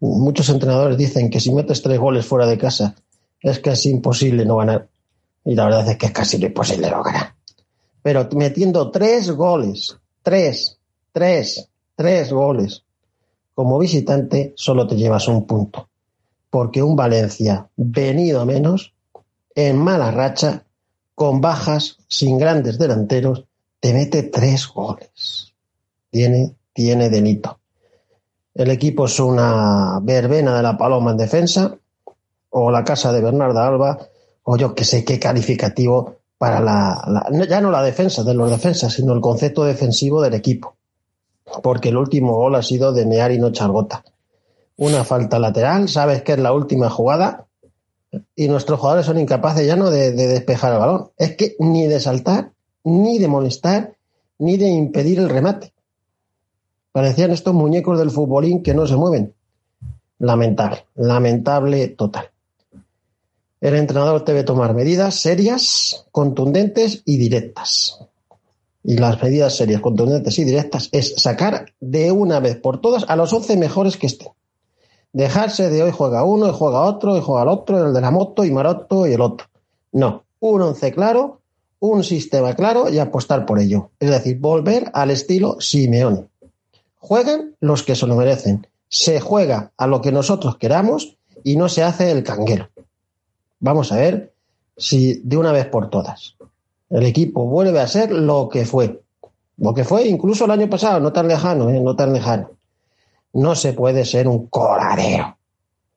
Muchos entrenadores dicen que si metes tres goles fuera de casa es casi imposible no ganar. Y la verdad es que es casi imposible no ganar. Pero metiendo tres goles tres, tres, tres goles. Como visitante solo te llevas un punto, porque un Valencia venido a menos, en mala racha, con bajas, sin grandes delanteros, te mete tres goles. Tiene, tiene delito. El equipo es una verbena de la paloma en defensa, o la casa de Bernarda Alba, o yo que sé qué calificativo para la, la, ya no la defensa de los defensas, sino el concepto defensivo del equipo. Porque el último gol ha sido de Mear y no Chargota. Una falta lateral, sabes que es la última jugada y nuestros jugadores son incapaces ya no de, de despejar el balón. Es que ni de saltar, ni de molestar, ni de impedir el remate. Parecían estos muñecos del futbolín que no se mueven. Lamentable, lamentable total. El entrenador debe tomar medidas serias, contundentes y directas. Y las medidas serias, contundentes y directas es sacar de una vez por todas a los 11 mejores que estén. Dejarse de hoy juega uno, y juega otro, y juega el otro, el de la moto y Maroto y el otro. No, un once claro, un sistema claro y apostar por ello. Es decir, volver al estilo Simeone. Juegan los que se lo merecen. Se juega a lo que nosotros queramos y no se hace el canguero. Vamos a ver si de una vez por todas el equipo vuelve a ser lo que fue. Lo que fue incluso el año pasado, no tan lejano, ¿eh? no tan lejano. No se puede ser un coladero.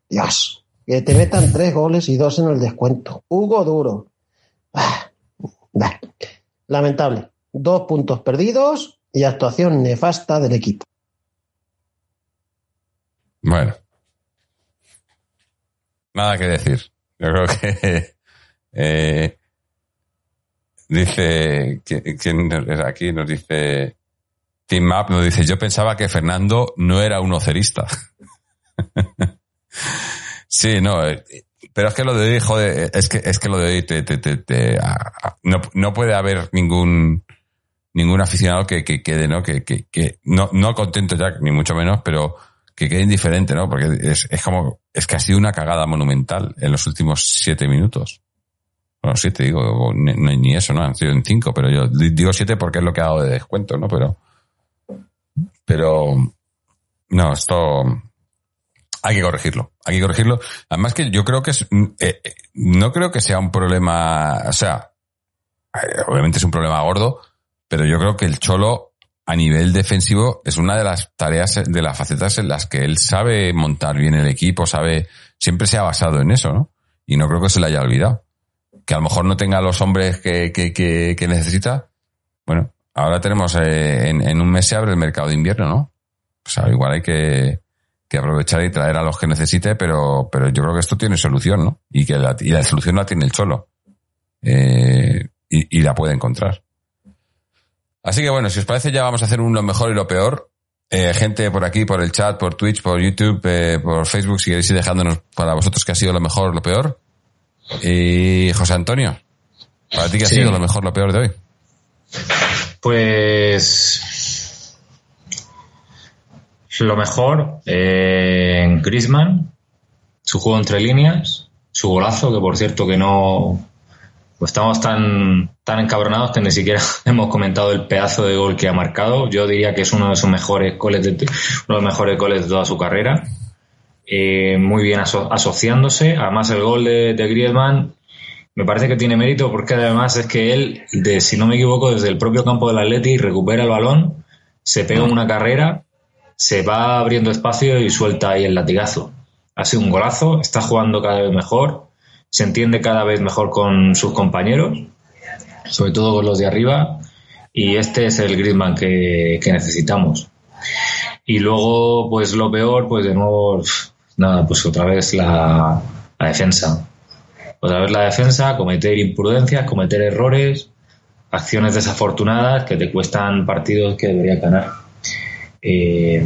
Dios, que te metan tres goles y dos en el descuento. Hugo Duro. Ah. Lamentable. Dos puntos perdidos y actuación nefasta del equipo. Bueno. Nada que decir. Yo creo que [laughs] eh, dice quién es aquí nos dice Team Map nos dice yo pensaba que Fernando no era un ocerista. [laughs] sí, no, eh, pero es que lo de hoy, joder, es que es que lo de hoy te, te, te, no, no puede haber ningún ningún aficionado que, que quede, ¿no? Que, que, que no, no contento ya, ni mucho menos, pero que quede indiferente, ¿no? Porque es, como, es que ha sido una cagada monumental en los últimos siete minutos. Bueno, siete digo, ni, ni eso, ¿no? Han sido en cinco, pero yo digo siete porque es lo que ha dado de descuento, ¿no? Pero, pero, no, esto, hay que corregirlo, hay que corregirlo. Además que yo creo que es, eh, eh, no creo que sea un problema, o sea, eh, obviamente es un problema gordo, pero yo creo que el Cholo a nivel defensivo es una de las tareas, de las facetas en las que él sabe montar bien el equipo, sabe, siempre se ha basado en eso, ¿no? Y no creo que se le haya olvidado. Que a lo mejor no tenga los hombres que, que, que, necesita. Bueno, ahora tenemos, eh, en, un mes se abre el mercado de invierno, ¿no? O sea, igual hay que, que aprovechar y traer a los que necesite, pero, pero yo creo que esto tiene solución, ¿no? Y que la, y la solución la tiene el Cholo. Eh, y, y la puede encontrar. Así que bueno, si os parece ya vamos a hacer un lo mejor y lo peor. Eh, gente por aquí, por el chat, por Twitch, por YouTube, eh, por Facebook, si queréis ir dejándonos para vosotros que ha sido lo mejor, lo peor. Y José Antonio, para ti qué ha sido lo mejor, lo peor de hoy. Pues lo mejor eh, en Griezmann, su juego entre líneas, su golazo, que por cierto que no, pues estamos tan, tan encabronados que ni siquiera [laughs] hemos comentado el pedazo de gol que ha marcado. Yo diría que es uno de sus mejores goles de, uno de los mejores goles de toda su carrera. Eh, muy bien asociándose. Además, el gol de, Griezmann me parece que tiene mérito porque además es que él, de, si no me equivoco, desde el propio campo del Atleti recupera el balón, se pega una carrera, se va abriendo espacio y suelta ahí el latigazo. Ha sido un golazo, está jugando cada vez mejor se entiende cada vez mejor con sus compañeros, sobre todo con los de arriba, y este es el Griezmann que, necesitamos. Y luego, pues lo peor, pues de nuevo, nada, pues otra vez la, defensa. Otra vez la defensa, cometer imprudencias, cometer errores, acciones desafortunadas que te cuestan partidos que debería ganar. Eh,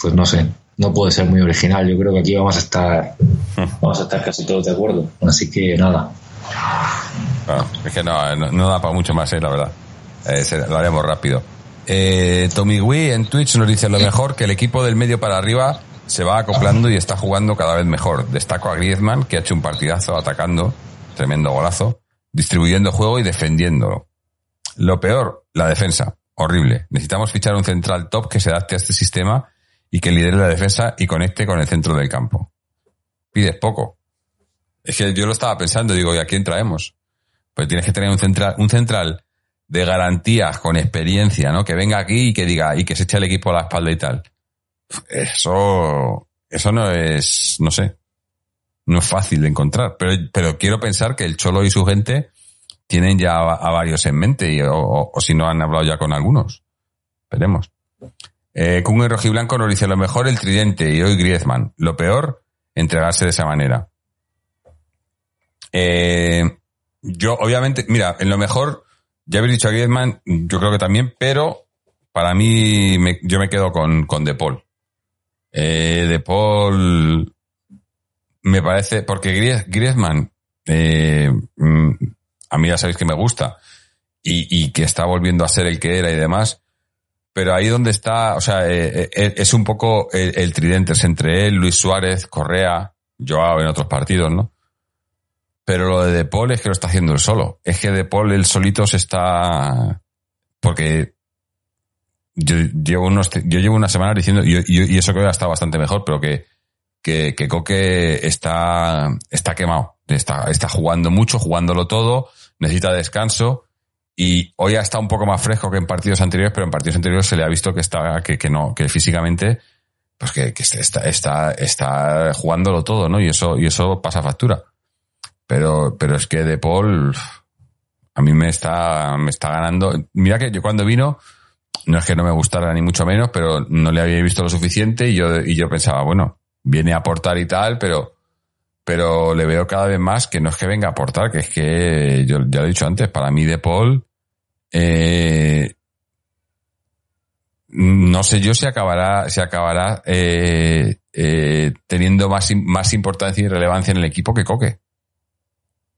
pues no sé, no puede ser muy original. Yo creo que aquí vamos a estar, vamos a estar casi todos de acuerdo. Así que nada. es que no, no, da para mucho más, eh, la verdad. Eh, lo haremos rápido. Eh, Tommy Wee en Twitch nos dice lo mejor que el equipo del medio para arriba se va acoplando y está jugando cada vez mejor. Destaco a Griezmann, que ha hecho un partidazo atacando, tremendo golazo, distribuyendo juego y defendiéndolo. Lo peor, la defensa. Horrible. Necesitamos fichar un central top que se adapte a este sistema y que lidere la defensa y conecte con el centro del campo. Pides poco. Es que yo lo estaba pensando, digo, ¿y a quién traemos? Pues tienes que tener un central, un central de garantías con experiencia, ¿no? Que venga aquí y que diga, y que se eche el equipo a la espalda y tal. Eso, eso no es, no sé, no es fácil de encontrar. Pero, pero quiero pensar que el Cholo y su gente tienen ya a, varios en mente, o, o, si no han hablado ya con algunos. Veremos. Eh, con un rojiblanco nos dice lo mejor el tridente y hoy Griezmann. Lo peor, entregarse de esa manera. Eh, yo, obviamente, mira, en lo mejor, ya habéis dicho a Griezmann, yo creo que también, pero para mí yo me quedo con, con De Paul. Eh, de Paul me parece, porque Griezmann, eh, mm, a mí ya sabéis que me gusta y, y que está volviendo a ser el que era y demás, pero ahí donde está, o sea, eh, eh, eh, es un poco el, tridente es entre él, Luis Suárez, Correa, Joao en otros partidos, ¿no? Pero lo de De Paul es que lo está haciendo él solo. Es que De Paul él solito se está, porque yo llevo unos, yo llevo una semana diciendo, y, y eso que ha estado bastante mejor, pero que, que, que Coque está, está quemado. Está, está jugando mucho, jugándolo todo, necesita descanso. Y hoy ha estado un poco más fresco que en partidos anteriores, pero en partidos anteriores se le ha visto que está, que, que no, que físicamente, pues que, que está, está, está jugándolo todo, ¿no? Y eso, y eso pasa factura. Pero, pero es que De Paul, a mí me está, me está ganando. Mira que yo cuando vino, no es que no me gustara ni mucho menos, pero no le había visto lo suficiente y yo, y yo pensaba, bueno, viene a aportar y tal, pero, pero le veo cada vez más que no es que venga a aportar, que es que, yo ya lo he dicho antes, para mí De Paul, eh, no sé yo si acabará, si acabará eh, eh, teniendo más, más importancia y relevancia en el equipo que Coque.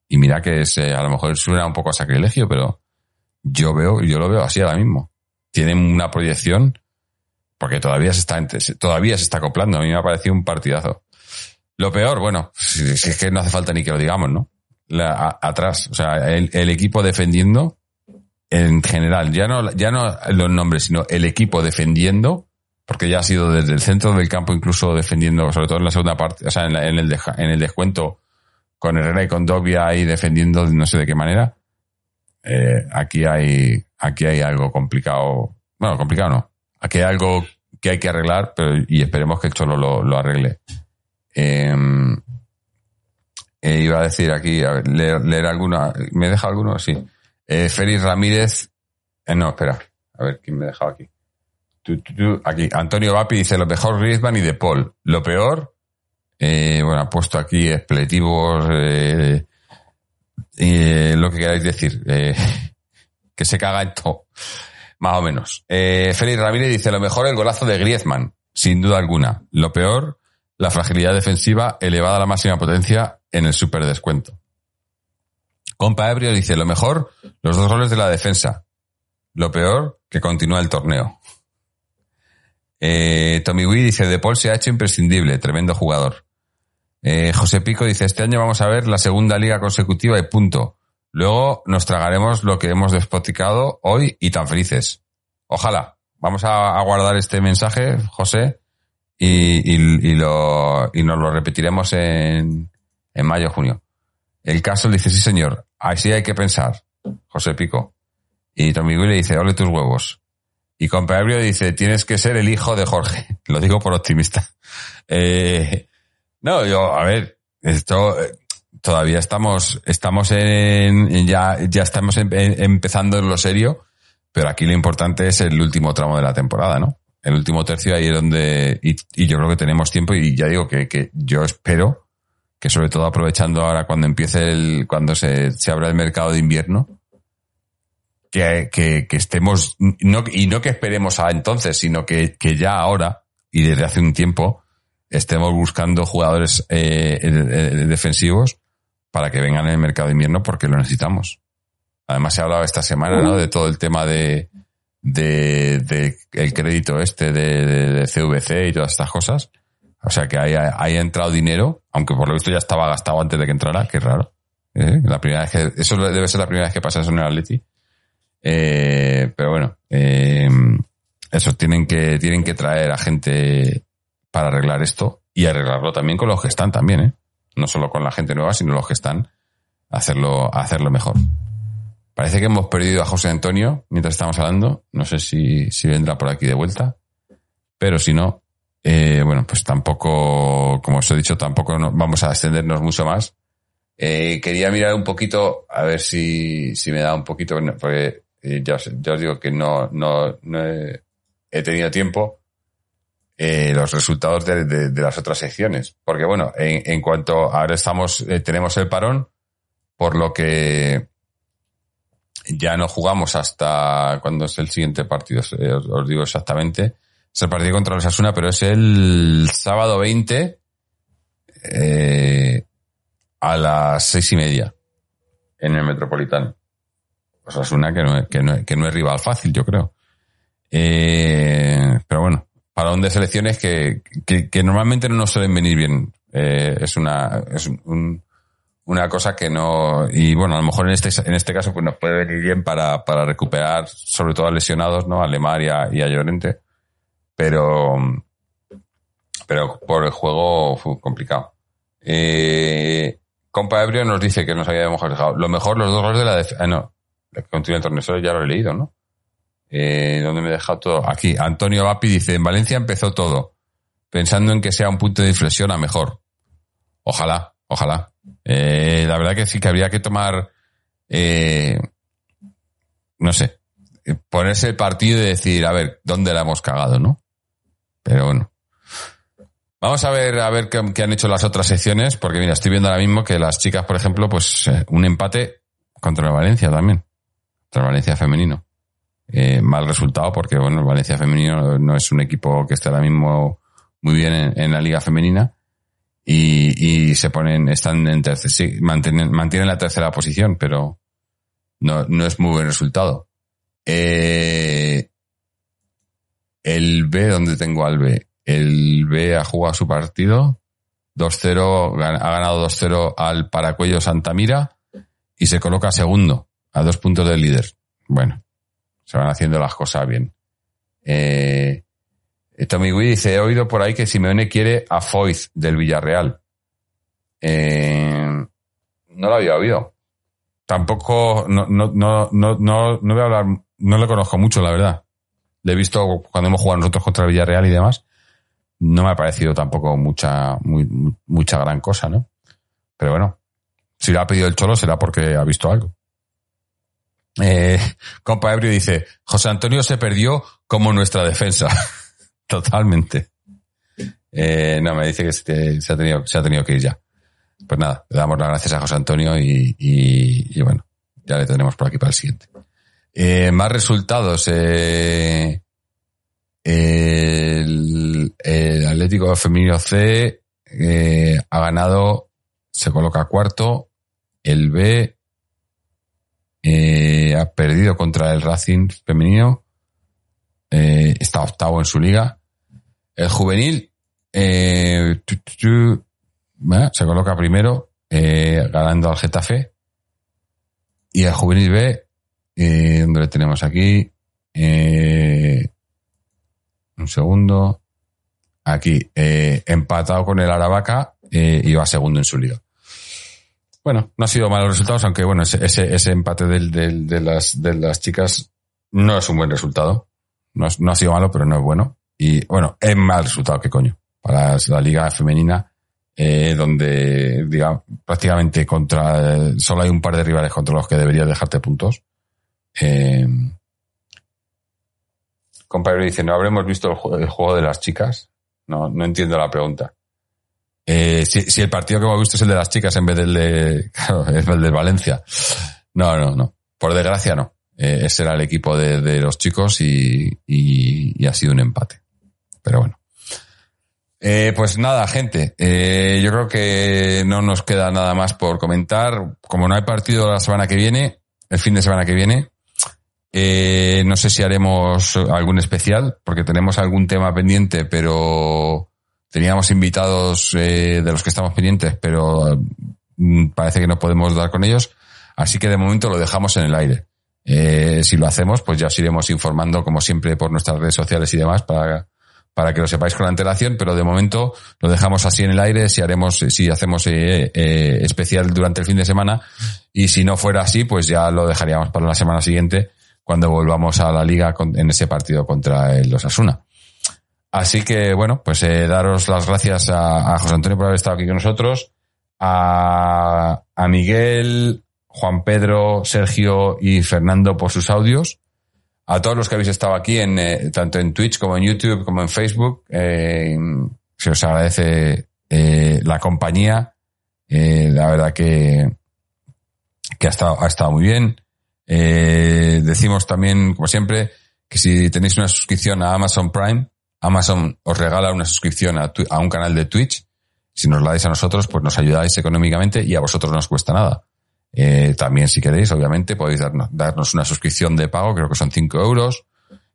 Y mira que es, eh, a lo mejor suena un poco a sacrilegio, pero yo veo, yo lo veo así ahora mismo. Tienen una proyección porque todavía se está, todavía se está acoplando. A mí me ha parecido un partidazo. Lo peor, bueno, si, si es que no hace falta ni que lo digamos, ¿no? La, a, atrás, o sea, el, el, equipo defendiendo en general, ya no, ya no los nombres, sino el equipo defendiendo, porque ya ha sido desde el centro del campo incluso defendiendo, sobre todo en la segunda parte, o sea, en, la, en, el, de, en el descuento con Herrera y con Dobbia ahí defendiendo no sé de qué manera. Eh, aquí hay, aquí hay algo complicado. Bueno, complicado no. Aquí hay algo que hay que arreglar, pero, y esperemos que el Cholo lo, lo arregle. Eh, eh, iba a decir aquí, a ver, leer, leer, alguna, ¿me deja alguno? Sí. Eh, Félix Ramírez, eh, no, espera, a ver, ¿quién me ha dejado aquí? Aquí, Antonio Vapi dice, lo mejor Griezmann y De Paul. Lo peor, eh, bueno, ha puesto aquí expletivos, lo que queráis decir, [laughs] que se caga en todo, más o menos. Félix Ramírez dice, lo mejor el golazo de Griezmann, sin duda alguna. Lo peor, la fragilidad defensiva elevada a la máxima potencia en el super descuento. Compa Ebrio dice, lo mejor, los dos goles de la defensa. Lo peor, que continúa el torneo. Eh, Tommy Wee dice, De Paul se ha hecho imprescindible, tremendo jugador. Eh, José Pico dice, este año vamos a ver la segunda liga consecutiva y punto. Luego nos tragaremos lo que hemos despoticado hoy y tan felices. Ojalá. Vamos a, a guardar este mensaje, José, y, y, y, lo, y nos lo repetiremos en, en mayo, junio. El caso dice, sí señor, así hay que pensar, José Pico. Y Tommy Wee le dice, ole tus huevos. Y Compabrio dice, tienes que ser el hijo de Jorge. [laughs] Lo digo por optimista. Eh, no, yo, a ver, esto todavía estamos, estamos en, ya, ya estamos empezando en lo serio, pero aquí lo importante es el último tramo de la temporada, ¿no? El último tercio ahí es donde, y, y yo creo que tenemos tiempo y ya digo que, que yo espero que sobre todo aprovechando ahora cuando empiece el, cuando se, se abra el mercado de invierno, que, que, que estemos, no, y no que esperemos a entonces, sino que, que ya ahora, y desde hace un tiempo, estemos buscando jugadores eh, defensivos para que vengan en el mercado de invierno porque lo necesitamos. Además se ha hablado esta semana, ¿no? De todo el tema de, de, de el crédito este de, de, CVC y todas estas cosas. O sea que haya, haya entrado dinero, aunque por lo visto ya estaba gastado antes de que entrara, que raro. ¿Eh? La primera vez que, eso debe ser la primera vez que pasa eso en el Atleti. Eh, pero bueno, eh, eso tienen que, tienen que traer a gente para arreglar esto y arreglarlo también con los que están también, ¿eh? No solo con la gente nueva, sino los que están, hacerlo, hacerlo mejor. Parece que hemos perdido a José Antonio mientras estamos hablando. No sé si, si vendrá por aquí de vuelta. Pero si no, eh, bueno, pues tampoco, como os he dicho, tampoco vamos a extendernos mucho más. Eh, quería mirar un poquito, a ver si, si me da un poquito, porque ya, os, ya os digo que no, no, no he, he, tenido tiempo, eh, los resultados de, de, de, las otras secciones. Porque bueno, en, en cuanto ahora estamos, eh, tenemos el parón, por lo que ya no jugamos hasta cuando es el siguiente partido, os, os digo exactamente. Es el partido contra los Asuna, pero es el sábado 20 eh, a las seis y media en el Metropolitano. Osasuna que no, que no, que no es rival fácil, yo creo. Eh, pero bueno, para un de selecciones que, que, que, normalmente no nos suelen venir bien. Eh, es una, es un, una cosa que no, y bueno, a lo mejor en este, en este caso pues nos puede venir bien para, para recuperar sobre todo a lesionados, ¿no? A Lemar y a, y a Llorente. Pero, pero por el juego fue complicado. Eh, Compa Ebrio nos dice que nos habíamos dejado. Lo mejor, los dos goles de la defensa. Ah, no. Continúa el torneo, eso ya lo he leído, ¿no? Eh, ¿Dónde me he dejado todo? Aquí, Antonio Vapi dice, en Valencia empezó todo, pensando en que sea un punto de inflexión a mejor. Ojalá, ojalá. Eh, la verdad que sí que habría que tomar, eh, no sé, ponerse el partido y decir, a ver, ¿dónde la hemos cagado, no? Pero bueno. Vamos a ver, a ver qué, han hecho las otras secciones, porque mira, estoy viendo ahora mismo que las chicas, por ejemplo, pues eh, un empate contra el Valencia también. Contra el Valencia femenino. Eh, mal resultado porque, bueno, el Valencia femenino no es un equipo que esté ahora mismo muy bien en, en la liga femenina y, y se ponen, están en tercer, sí, mantienen, mantienen la tercera posición, pero no, no es muy buen resultado. Eh, el B, donde tengo al B? El B ha jugado su partido. 2-0, ha ganado 2-0 al Paracuello Santamira y se coloca segundo, a dos puntos del líder. Bueno, se van haciendo las cosas bien. Eh, Wee dice, he oído por ahí que Simeone quiere a Foyth del Villarreal. Eh, no lo había oído. Tampoco, no, no, no, no, no, voy a hablar, no lo conozco mucho, la verdad. Le he visto cuando hemos jugado nosotros contra Villarreal y demás. No me ha parecido tampoco mucha, muy, mucha gran cosa, ¿no? Pero bueno, si lo ha pedido el Cholo será porque ha visto algo. Eh, compa Ebrio dice, José Antonio se perdió como nuestra defensa. [laughs] Totalmente. Eh, no, me dice que se, se ha tenido, se ha tenido que ir ya. Pues nada, le damos las gracias a José Antonio y, y, y bueno, ya le tenemos por aquí para el siguiente. Eh, más resultados. Eh, el, el Atlético Femenino C eh, ha ganado, se coloca cuarto. El B eh, ha perdido contra el Racing Femenino. Eh, está octavo en su liga. El juvenil eh, bueno, se coloca primero, eh, ganando al Getafe. Y el juvenil B, eh, ¿dónde le tenemos aquí? Eh, un segundo. Aquí, eh, empatado con el Aravaca eh, y va segundo en su liga. Bueno, no ha sido malos resultados, aunque bueno, ese, ese, ese empate del, del, de, las, de las chicas no es un buen resultado. No, no, ha sido malo, pero no es bueno. Y bueno, es mal resultado, qué coño. Para la liga femenina, eh, donde, digamos, prácticamente contra, solo hay un par de rivales contra los que deberías dejarte puntos. Eh, compañero dice, ¿no habremos visto el juego, el juego de las chicas? No, no entiendo la pregunta. Eh, si, si, el partido que hemos visto es el de las chicas en vez del de, [laughs] claro, es el de Valencia. No, no, no. Por desgracia no. Eh, ese era el equipo de, de los chicos y, y, ha sido un empate. Pero bueno. Eh, pues nada, gente. Eh, yo creo que no nos queda nada más por comentar. Como no hay partido la semana que viene, el fin de semana que viene, eh, no sé si haremos algún especial, porque tenemos algún tema pendiente, pero teníamos invitados eh, de los que estamos pendientes, pero mm, parece que no podemos dar con ellos. Así que de momento lo dejamos en el aire. Eh, si lo hacemos, pues ya os iremos informando, como siempre, por nuestras redes sociales y demás, para, para que lo sepáis con antelación, pero de momento lo dejamos así en el aire, si haremos, si hacemos eh, eh, especial durante el fin de semana, y si no fuera así, pues ya lo dejaríamos para la semana siguiente, cuando volvamos a la liga en ese partido contra el Osasuna. Así que, bueno, pues daros las gracias a, José Antonio por haber estado aquí con nosotros, a Miguel, Juan Pedro, Sergio y Fernando por sus audios, a todos los que habéis estado aquí, en, eh, tanto en Twitch como en YouTube como en Facebook. Eh, se os agradece eh, la compañía. Eh, la verdad que, que ha, estado, ha estado muy bien. Eh, decimos también, como siempre, que si tenéis una suscripción a Amazon Prime, Amazon os regala una suscripción a, a un canal de Twitch. Si nos la dais a nosotros, pues nos ayudáis económicamente y a vosotros no os cuesta nada. Eh, también, si queréis, obviamente, podéis darnos, darnos, una suscripción de pago, creo que son 5 euros.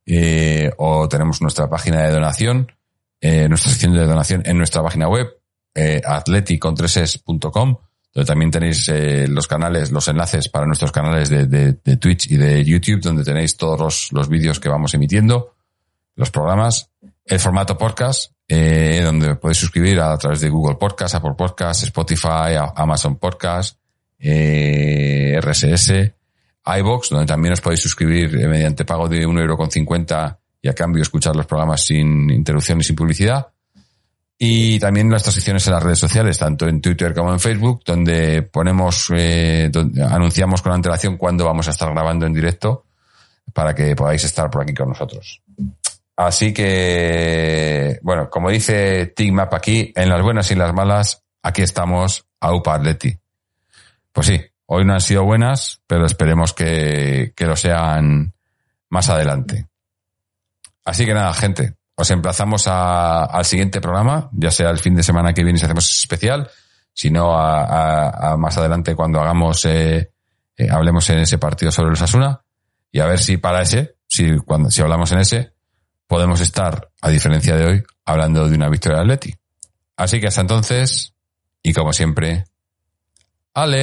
Eh, o tenemos nuestra página de donación, eh, nuestra sección de donación en nuestra página web, eh, atleticontreses.com, donde también tenéis eh, los canales, los enlaces para nuestros canales de, de, de, Twitch y de YouTube, donde tenéis todos los, los vídeos que vamos emitiendo, los programas. el formato podcast, eh, donde podéis suscribir a, través de Google Podcast, Apple Podcast, Spotify, Amazon Podcast, eh, RSS, iBox, donde también os podéis suscribir eh, mediante pago de 1,50€ y a cambio escuchar los programas sin interrupción y sin publicidad. Y también nuestras secciones en las redes sociales, tanto en Twitter como en Facebook, donde ponemos, eh, donde anunciamos con antelación cuándo vamos a estar grabando en directo para que podáis estar por aquí con nosotros. Así que, bueno, como dice Tigmap aquí, en las buenas y en las malas, aquí estamos, Aupa Atleti. Pues sí, hoy no han sido buenas, pero esperemos que, que lo sean más adelante. Así que nada, gente, os emplazamos a- al siguiente programa, ya sea el fin de semana que viene si hacemos especial, sino a, a- más adelante cuando hagamos, eh, eh, hablemos en ese partido sobre los Asuna y a ver si para ese, si cuando si hablamos en ese, podemos estar, a diferencia de hoy, hablando de una victoria de Atleti. Así que hasta entonces, y como siempre, Aleti.